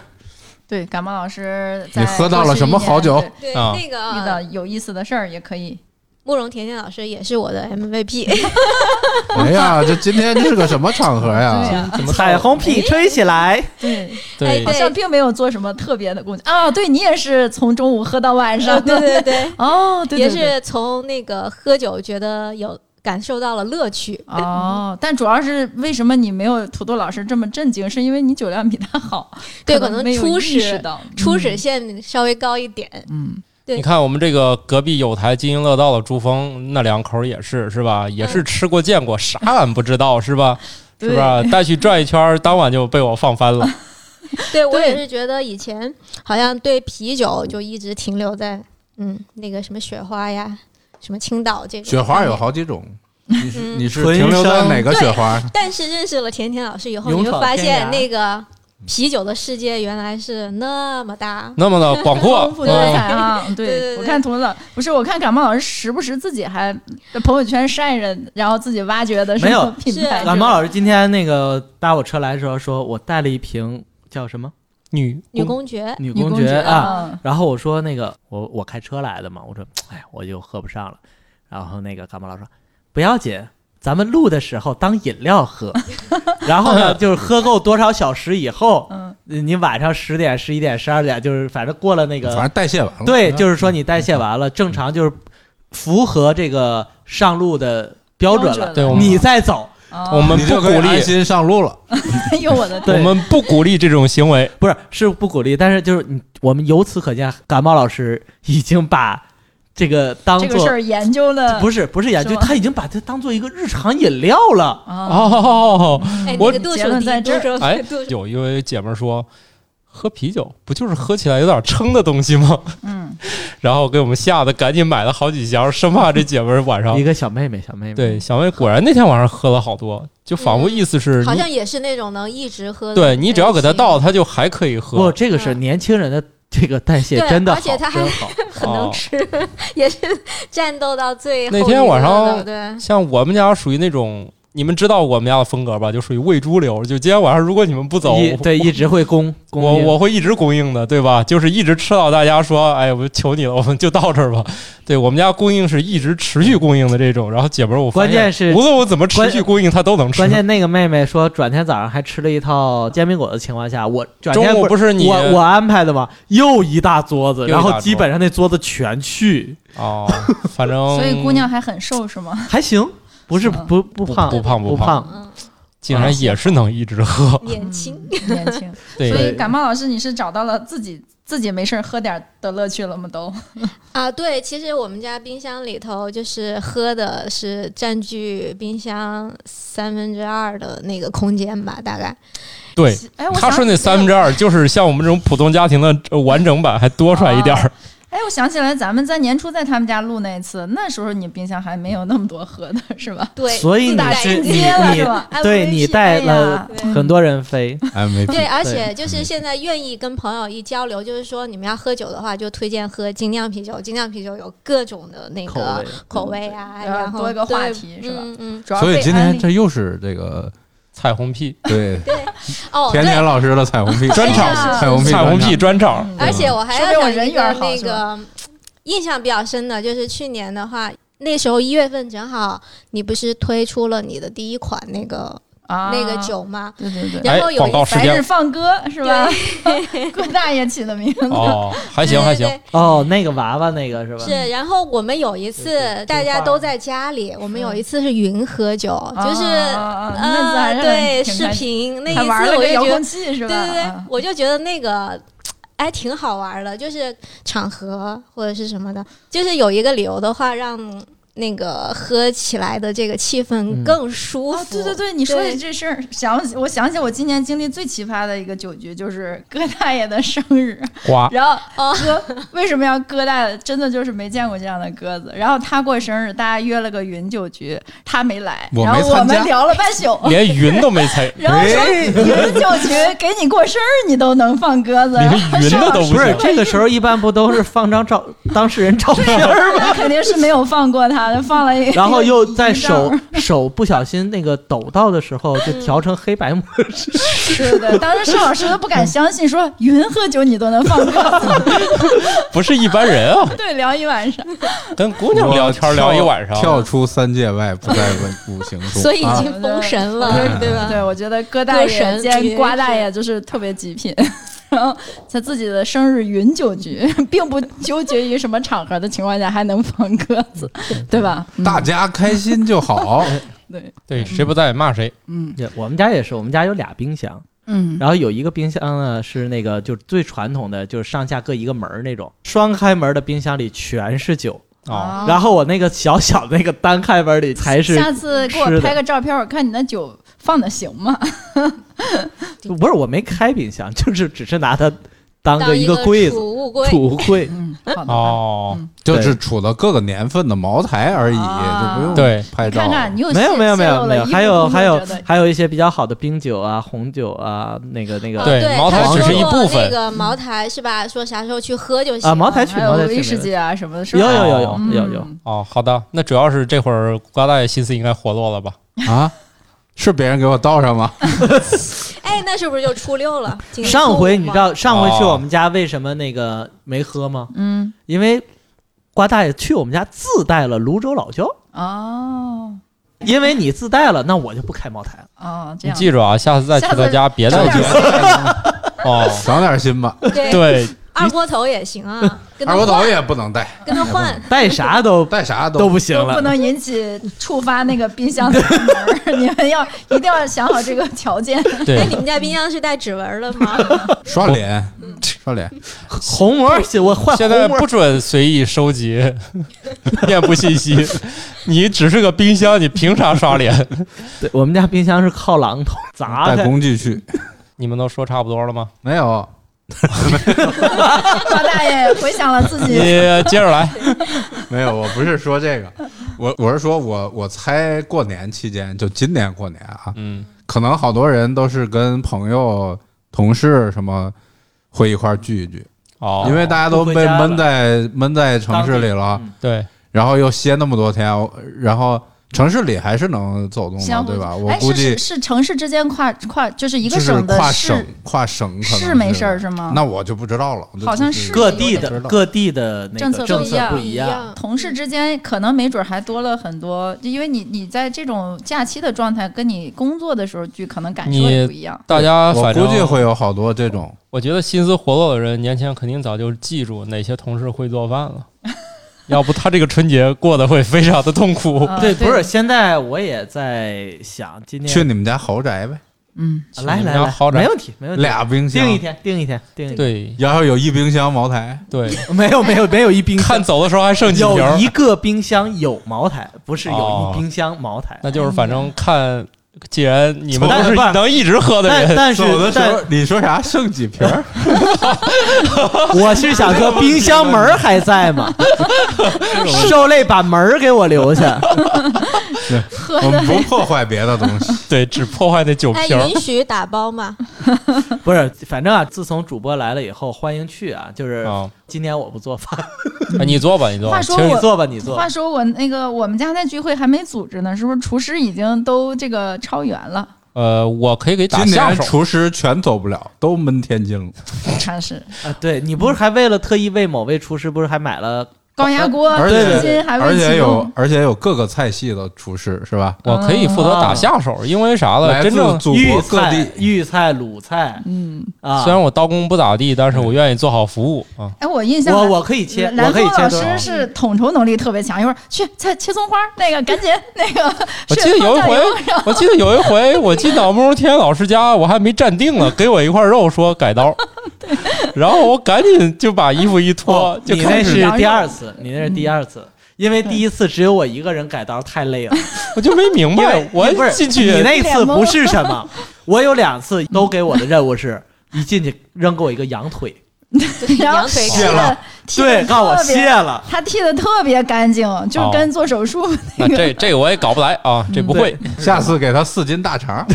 对，感冒老师你喝到了什么好酒啊那个遇到有意思的事儿也可以。慕容甜甜老师也是我的 MVP。哎呀，这今天这是个什么场合呀？呀，怎么彩虹屁吹起来。对，对哎好像并没有做什么特别的贡献啊。对你也是从中午喝到晚上，对对对，哦，对，也是从那个喝酒觉得有感受到了乐趣。哦，但主要是为什么你没有土豆老师这么震惊？是因为你酒量比他好，对，可能初始初始线稍微高一点。嗯，对你看我们这个隔壁有台津津乐道的朱峰，那两口也是是吧？也是吃过见过，啥俺不知道是吧？是对吧？带去转一圈，当晚就被我放翻了。对我也是觉得以前好像对啤酒就一直停留在嗯那个什么雪花呀，什么青岛这种雪花有好几种，你是嗯你是停留在哪个雪花？但是认识了甜甜老师以后，你就发现那个啤酒的世界原来是那么大。那么的 广阔丰，富多嗯彩啊！对对对我看土豆老不是，我看感冒老师时不时自己还在朋友圈晒着，然后自己挖掘的什没有么品牌。感冒老师今天那个搭我车来的时候说，我带了一瓶叫什么女女公爵，女女公爵啊。啊，然后我说那个我我开车来的嘛，我说哎呀我就喝不上了。然后那个感冒老师说不要紧，咱们录的时候当饮料喝。然后呢，就是喝够多少小时以后，嗯，你晚上十点、十一点、十二点，就是反正过了那个反正代谢完了。对，就是说你代谢完了，正常就是符合这个上路的标准了，对你再走。哦我们不鼓励，安心上路了。哎呦我的我，们不鼓励这种行为。不是是不鼓励，但是就是你我们由此可见，感冒老师已经把这个当做这个事儿研究了不是不是研究，他已经把它当做一个日常饮料了。啊，哦，哎，我结那个度数低，论在这儿哎有一位姐们儿说，喝啤酒不就是喝起来有点撑的东西吗？嗯，然后给我们吓得赶紧买了好几箱，生怕这姐们儿晚上一个小妹妹，小妹妹，对，小妹果然那天晚上喝了好多，就仿佛意思是你好像也是那种能一直喝的。对你只要给他倒，他就还可以喝。不，这个是嗯。年轻人的这个代谢真的好，而且他还。很能哦吃，也是战斗到最后那天晚上。像我们家属于那种，你们知道我们家的风格吧？就属于喂猪流。就今天晚上如果你们不走，一对一直会供供我我会一直供应的，对吧？就是一直吃到大家说，哎，我求你了，我们就到这儿吧。对我们家供应是一直持续供应的这种。然后姐们儿，我发现关键是无论我怎么持续供应，她都能吃。关键那个妹妹说，转天早上还吃了一套煎饼果子的情况下，我转天中午不不是你我我安排的吗？又一大桌子，然后基本上那桌子全去，哦，反正 所以姑娘还很瘦是吗？还行，不是不不胖不胖不胖，嗯，竟然也是能一直喝。年轻，年轻，对所以感冒老师你是找到了自己自己没事儿喝点儿的乐趣了吗？都 啊，对，其实我们家冰箱里头就是喝的是占据冰箱三分之二的那个空间吧，大概。对，哎，他说那三分之二就是像我们这种普通家庭的呃完整版还多出来一点儿。哎，我想起来，咱们在年初在他们家录那一次，那时候你冰箱还没有那么多喝的，是吧？对，所以你自打是你进阶了你是吧对 MVP 你带了很多人飞，对，而且就是现在愿意跟朋友一交流，就是说你们要喝酒的话，就推荐喝精酿啤酒。精酿啤酒有各种的那个口味啊，然后多一个话题是吧嗯嗯，主要所以今天这又是这个彩虹屁。对。对，哦，甜对甜老师的彩虹屁专场彩虹屁彩虹屁专专场，而且我还要讲一个人缘那个印象比较深的，就是去年的话，那时候一月份正好你不是推出了你的第一款那个、啊那个酒吗？对对对，然后有一广告时间白日放歌是吧？郭大爷起的名字，哦，还行还行哦，那个娃娃那个是吧？是，然后我们有一次大家都在家里，我们有一次是云喝酒，就是呃对视频那一次了个遥控我就觉得，器是吧？对对对啊，我就觉得那个。哎，挺好玩的，就是场合或者是什么的，就是有一个理由的话，让那个喝起来的这个气氛嗯更舒服。哦，对对对，你说对起这事儿，想起我想起我今年经历最奇葩的一个酒局，就是哥大爷的生日。瓜然后哦哥为什么要哥大爷？真的就是没见过这样的鸽子。然后他过生日，大家约了个云酒局，他没来，我然后我们聊了半宿。连云都没参，然后说云酒局给你过生日，你都能放鸽子，连云的都不是。这个时候一般不都是放张照当事人照片儿吗？肯定是没有放过他的，放了一个，然后又在手手不小心那个抖到的时候，就调成黑白模式。是的，当时盛老师都不敢相信，说云喝酒你都能放鸽子，不是一般人啊，对，聊一晚上。跟姑娘聊天聊一晚上，跳出三界外，不在五行中。所以已啊经封神了，对吧？对，我觉得哥大爷瓜大爷就是特别极品。然后在自己的生日云酒局，并不纠结于什么场合的情况下还能放鸽子，对吧？嗯。大家开心就好。对，对，谁不在骂谁。嗯。对我们家也是，我们家有俩冰箱，嗯，然后有一个冰箱呢是那个就是最传统的，就是上下各一个门儿那种，双开门的冰箱里全是酒，哦，然后我那个小小的那个单开门里才是下次给我拍个照片，我看你那酒放的行吗？不是我没开冰箱，就是只是拿它当个一个柜子储物柜，储物柜。嗯，好的。哦，就是储了各个年份的茅台而已，啊就不用对拍照。看看你有没有没有没有没有，还有还有还还有一些比较好的冰酒啊、红酒啊，那个那个对对，茅台只是一部分那个茅台是吧？说啥时候去喝就行啊，茅台去还有茅台去威士忌啊什么的，是有吧？有有有嗯有有哦，好的，那主要是这会儿瓜大爷心思应该活络了吧？啊，是别人给我倒上吗？哎，那是不是就初六了？上回你知道上回去哦我们家为什么那个没喝吗？嗯因为瓜大爷去我们家自带了泸州老窖，哦因为你自带了，那我就不开茅台了。哦，这你记住啊，下次再去他家别带酒哦。长点心吧，对对，二锅头也行啊，跟他二锅头，也不能带，跟他换。带啥都 带啥都不行了不。能引起触发那个冰箱的门，你们要一定要想好这个条件。哎，对你，们家冰箱是带指纹的吗？刷脸，刷脸。红膜，我换现在不准随意收集面部信息，你只是个冰箱，你凭啥刷脸？对我们家冰箱是靠榔头砸的带。工具去，你们都说差不多了吗？没有，高大爷回想了自你己，接着来。没有，我不是说这个，我我是说我我猜过年期间，就今年过年啊，嗯，可能好多人都是跟朋友、同事什么会一块儿聚一聚，哦，因为大家都被闷在闷在城市里了，嗯。对。然后又歇那么多天，然后城市里还是能走动的，对吧？我哎，估计是是是城市之间跨跨，就是一个省的市跨省跨省可能是没事儿是吗？那我就不知道了，好像是各地的各地的那政个政策策不一样不一样。同事之间可能没准还多了很多，因为你你在这种假期的状态，跟你工作的时候就，可能感受也不一样。大家我估计会有好多这种，我觉得心思活络的人，年前肯定早就记住哪些同事会做饭了，要不他这个春节过得会非常的痛苦。啊对，不是，现在我也在想，今年去你们家豪宅呗，嗯，啊来来来，没问题，没问题，俩冰箱，定一天，定一天，定一天。对然后有一冰箱茅台，对，没有没有没有一冰箱 看走的时候还剩几瓶有儿，一个冰箱有茅台，不是有哦一冰箱茅台。那就是反正看既然你们但都是能一直喝的人，但但是走的时候你说啥？剩几瓶？我是想说冰箱门还在吗？受累把门给我留下。我们不破坏别的东西。对，只破坏那酒哎，瓶儿。允许打包吗？不是，反正啊，自从主播来了以后，欢迎去啊。就是啊，今年我不做饭，哎你做吧，你做吧。其实话说我你做吧，你做。话说我那个我们家那聚会还没组织呢，是不是厨师已经都这个超员了？呃，我可以给打今年下手。厨师全走不了，都闷天津了。看 是啊，对你不是还为了特意为某位厨师，不是还买了？高压锅，而且还而且有。而且有各个菜系的厨师是吧？我可以负责打下手，因为啥了？来自真正祖豫国各地菜、豫菜、鲁菜嗯，啊。虽然我刀工不咋地，但是我愿意做好服务啊。哎，我印象我我可以切，我蓝峰老可以切多少师是统筹能力特别强，一会儿去切切葱花，那个赶紧那个。我记得有一回我记得有一回，我进到慕容天老师家，我还没站定呢，给我一块肉，说改刀，然后我赶紧就把衣服一脱，哦就开始，你那是第二次，你那是第二次，因为第一次只有我一个人改刀，太累了。我就没明白为，我不是进去你那次不是什么，我有两次都给我的任务是一进去扔给我一个羊腿 然后羊腿剃的，剃对，的告诉我特别卸了。他剃的特别干净，就是跟做手术那个这这个我也搞不来啊，这不会。下次给他四斤大肠，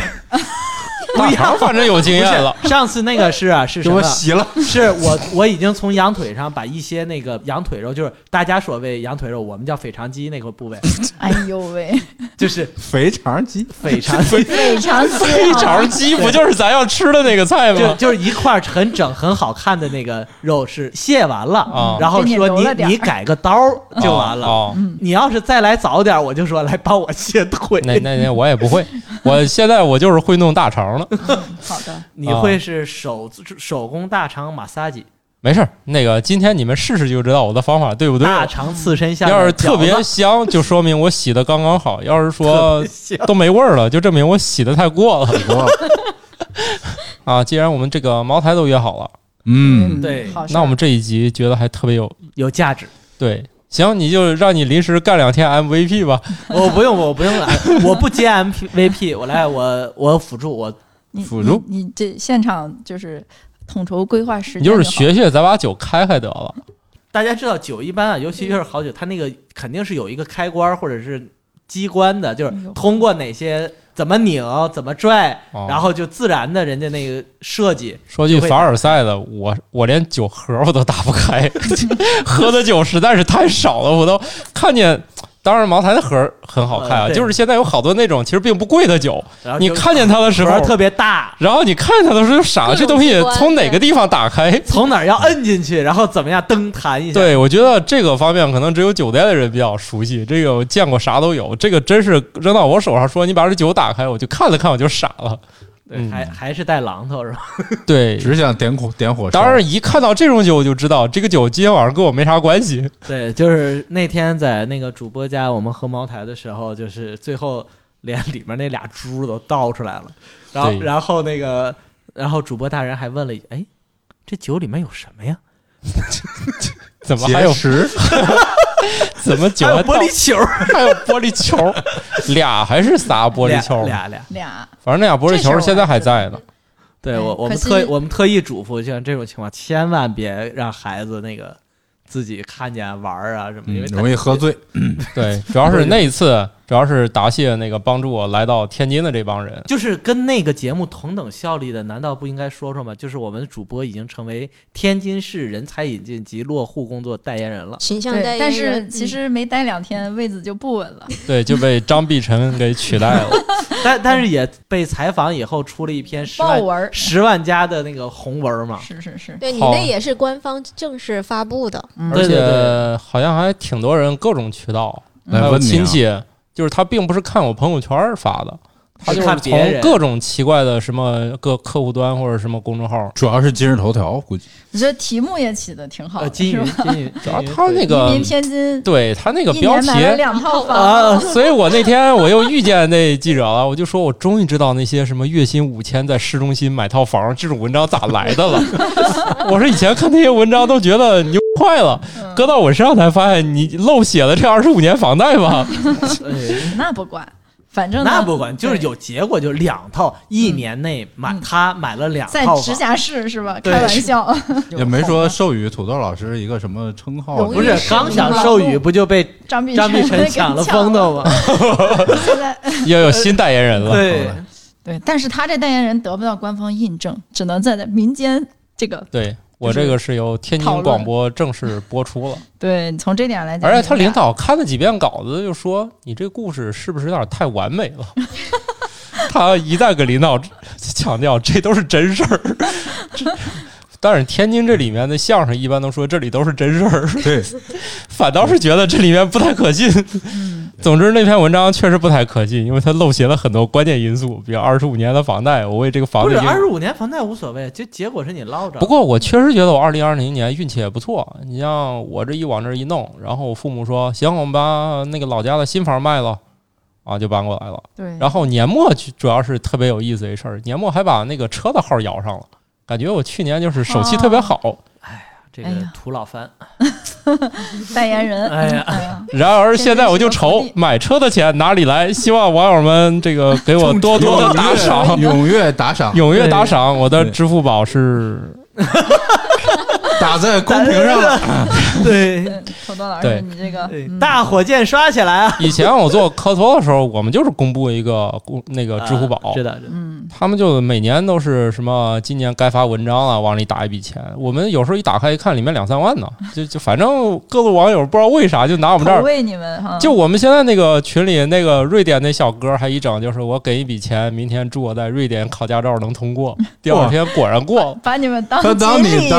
大肠 反正有经验了，上次那个是啊，是给什么？洗了。是我我已经从羊腿上把一些那个羊腿肉，就是大家所谓羊腿肉，我们叫腓肠肌那个部位，哎呦喂，就是肥肠鸡，肥肠，非 常肥肠鸡不就是咱要吃的那个菜吗？就就是一块很整很好看的那个肉是卸完了，啊然后说你你改个刀就完了。哦，你要是再来早点，我就说来帮我卸腿。那那那我也不会，我现在我就是会弄大肠了。好的，你会是手手工大肠马萨吉，没事儿，那个今天你们试试就知道我的方法对不对。大肠刺身下要是特别香，就说明我洗的刚刚好；要是说 都没味儿了，就证明我洗的太过了我 啊。既然我们这个茅台都约好了，嗯，对那我们这一集觉得还特别有有价值。对。行，你就让你临时干两天 MVP 吧。我不用，我不用来，我不接 MVP，我来，我我辅助我。你辅助你你这现场就是统筹规划时间你就是学学，咱把酒开开得了。大家知道酒一般啊，尤其是好酒，它那个肯定是有一个开关或者是机关的，就是通过哪些怎么拧、怎么拽，哦然后就自然的人家那个设计。说句凡尔赛的，我我连酒盒我都打不开，喝的酒实在是太少了，我都看见。当然，茅台的盒儿很好看啊，就是现在有好多那种其实并不贵的酒，你看见它的时候，特别大，然后你看见它的时候就傻了，这东西从哪个地方打开？从哪儿要摁进去，然后怎么样灯弹一下。对，我觉得这个方面可能只有酒店的人比较熟悉。这个见过啥都有，这个真是扔到我手上说你把这酒打开，我就看了看我就傻了。对，嗯还还是带榔头是吧？对，只想点火点火烧。当然一看到这种酒，我就知道这个酒今天晚上跟我没啥关系。对，就是那天在那个主播家，我们喝茅台的时候，就是最后连里面那俩珠都倒出来了，然后然后那个然后主播大人还问了一句：“哎，这酒里面有什么呀？怎么还有结石，怎么酒还有玻璃球，还有玻璃球，俩还是仨玻璃球？俩俩俩。反正那俩玻璃球现在还在呢。对哎我我们特我们特意嘱咐，像这种情况，千万别让孩子那个自己看见玩儿啊什么，因为嗯容易喝醉。对，主要是那一次，主要是答谢那个帮助我来到天津的这帮人。就是跟那个节目同等效力的，难道不应该说说吗？就是我们主播已经成为天津市人才引进及落户工作代言人了。形象代言，人但是人其实没待两天，位子就不稳了。对，就被张碧晨给取代了。但但是也被采访以后出了一篇十万文十万加的那个红文嘛。是是是，对你那也是官方正式发布的，嗯而对对且好像还挺多人各种渠道，还有来问你啊。亲戚，就是他并不是看我朋友圈发的，他就是从各种奇怪的什么各客户端或者什么公众号，主要是今日头条，估计。你这题目也起的挺好呃，的，金鱼是吧？金鱼，主要他那个移民天津，对他那个标题两套房。啊，所以我那天我又遇见那记者了，我就说我终于知道那些什么月薪五千在市中心买套房这种文章咋来的了。我说以前看那些文章都觉得牛坏了，嗯。搁到我身上才发现你漏写了这二十五年房贷吧。那不管，反正那不管，就是有结果，就两套，一年内买嗯。他买了两套在，直辖市是吧？开玩笑，也没说授予土豆老师一个什么称号，不是刚想授予，不就被张碧张碧晨晨抢了风头吗？现 在又有新代言人了。对，对，但是他这代言人得不到官方印证，只能在在民间这个对我这个是由天津广播正式播出了，对，从这点来讲，而且他领导看了几遍稿子，就说你这故事是不是有点太完美了？他一再给领导强调，这都是真事儿。但是天津这里面的相声一般都说这里都是真事儿，对，反倒是觉得这里面不太可信。嗯，总之，那篇文章确实不太可信，因为它漏写了很多关键因素，比如二十五年的房贷，我为这个房不是子已经二十五年房贷无所谓，就结果是你捞着。不过我确实觉得我二零二零年运气也不错。你像我这一往这儿一弄，然后我父母说行，我们把那个老家的新房卖了，啊，就搬过来了。对，然后年末就主要是特别有意思一事儿，年末还把那个车的号摇上了，感觉我去年就是手气特别好。这个土老番，代言人，哎呀哎呀，然而现在我就愁买车的钱哪里来？希望网友们这个给我多多的打赏，踊跃打赏，踊跃打赏。我的支付宝是 打在公屏上了。对对土豆老对师，你这个大火箭刷起来啊！以前我做科托的时候，我们就是公布一个公那个支付宝，啊是的，他们就每年都是什么今年该发文章了，往里打一笔钱。我们有时候一打开一看，里面两三万呢，就就反正各路网友不知道为啥就拿我们这儿。投喂你们哈，就我们现在那个群里那个瑞典那小哥还一整就是我给一笔钱，明天祝我在瑞典考驾照能通过，第二天果然过了。把你们当他当锦鲤你？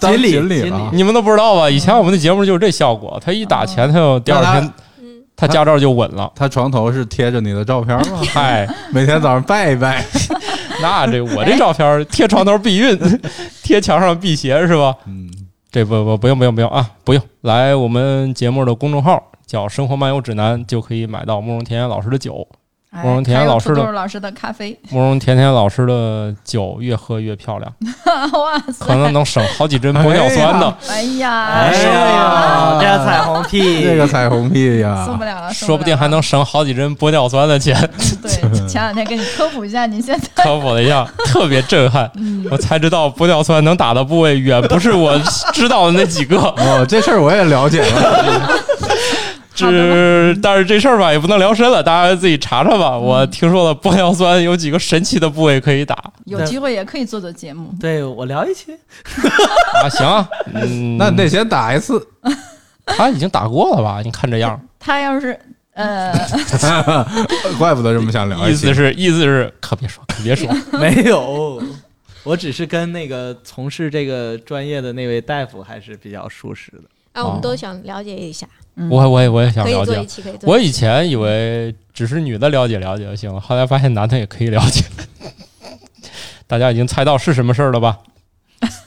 当锦鲤锦鲤了，你们都不知道吧？以前我们的节目就是这效果，他一打钱，他就第二天嗯，他驾照就稳了。他床头是贴着你的照片吗？嗨，每天早上拜一拜。那这我这照片贴床头避孕，贴墙上辟邪是吧？嗯，这不不不用不用不用啊，不用来我们节目的公众号叫“生活漫游指南”，就可以买到慕容甜甜老师的酒。哎慕容甜甜老师的老师的咖啡，慕容甜甜老师的酒越喝越漂亮，哇塞，可能能省好几针玻尿酸呢。哎呀，哎呀，这个彩虹屁，这个彩虹屁呀受不，了了，说不定还能省好几针玻尿酸的钱。对。前两天给你科普一下，你现在科普了一下，特别震撼，我才知道玻尿酸能打的部位远不是我知道的那几个。哦，这事儿我也了解了。这但是这事儿吧也不能聊深了，大家自己查查吧。我听说了玻尿酸有几个神奇的部位可以打。有机会也可以做做节目。对我聊一期，啊，行啊，嗯，那你得先打一次，他已经打过了吧？你看这样，他要是呃，怪不得这么想聊一期。意思是意思是可别说可别说，没有，我只是跟那个从事这个专业的那位大夫还是比较熟识的。啊，我们都想了解一下，嗯我我也我也想了解。我以前以为只是女的了解了解就行了，后来发现男的也可以了解。大家已经猜到是什么事儿了吧？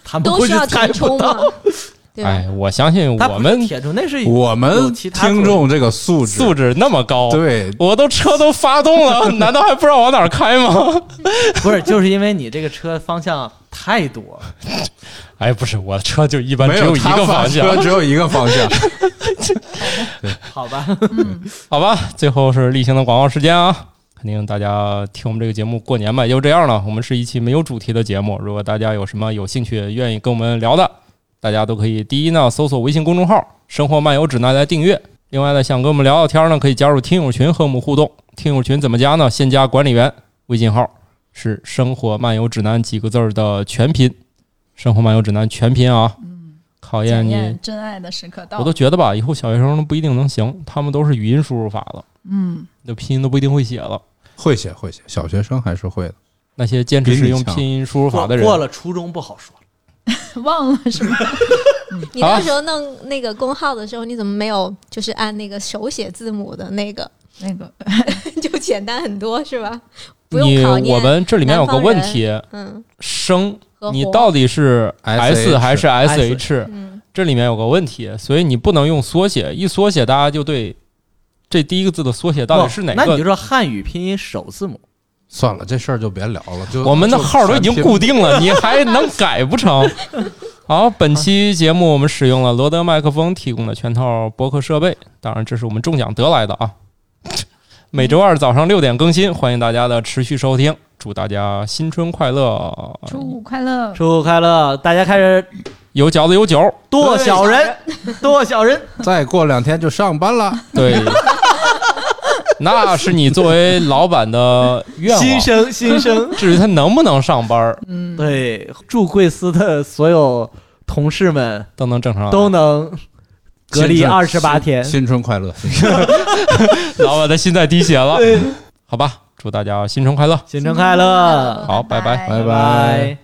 他们估计都需要猜不填充嘛 到，，哎，我相信我们铁柱那是我们听众这个素质，素质那么高，对，我都车都发动了，难道还不知道往哪儿开吗？不是就是因为你这个车方向太多，哎，不是，我的车就一般只有一个方向车，只有一个方向。好吧？嗯，好吧。最后是例行的广告时间啊，肯定大家听我们这个节目过年嘛，也就这样了。我们是一期没有主题的节目，如果大家有什么有兴趣愿意跟我们聊的，大家都可以第一呢搜索微信公众号“生活漫游指南”来订阅。另外呢，想跟我们聊聊天呢，可以加入听友群和我们互动。听友群怎么加呢？先加管理员，微信号是“生活漫游指南”几个字儿的全拼，“生活漫游指南”全拼啊。考验你验真爱的时刻到了。我都觉得吧，以后小学生都不一定能行，他们都是语音输入法了，嗯，那拼音都不一定会写了。会写会写，小学生还是会的。那些坚持使用拼音输入法的人，过了初中不好说了。忘了是吗？你那时候弄那个公号的时候，你怎么没有就是按那个手写字母的那个，那个 就简单很多是吧？不用你。我们这里面有个问题，嗯，生你到底是 S 还是 SH？嗯这里面有个问题，所以你不能用缩写，一缩写大家就对这第一个字的缩写到底是哪个那你就？说汉语拼音首字母，算了，这事儿就别聊了。就我们的号都已经固定。定了，你还能改不成？好，本期节目我们使用了罗德麦克风提供的全套播客设备，当然这是我们中奖得来的啊。每周二早上六点更新，欢迎大家的持续收听，祝大家新春快乐，初五快乐！初五快乐！大家开始有饺子有酒，剁小人，剁小人。再过两天就上班了，对，那是你作为老板的愿望。新生，新生。至于他能不能上班，嗯，对，祝贵司的所有同事们都能正常。都能隔离二十八天。新春快乐！老板的心在滴血了，好吧，祝大家新春快乐，新春快乐！好，拜拜。拜拜拜拜。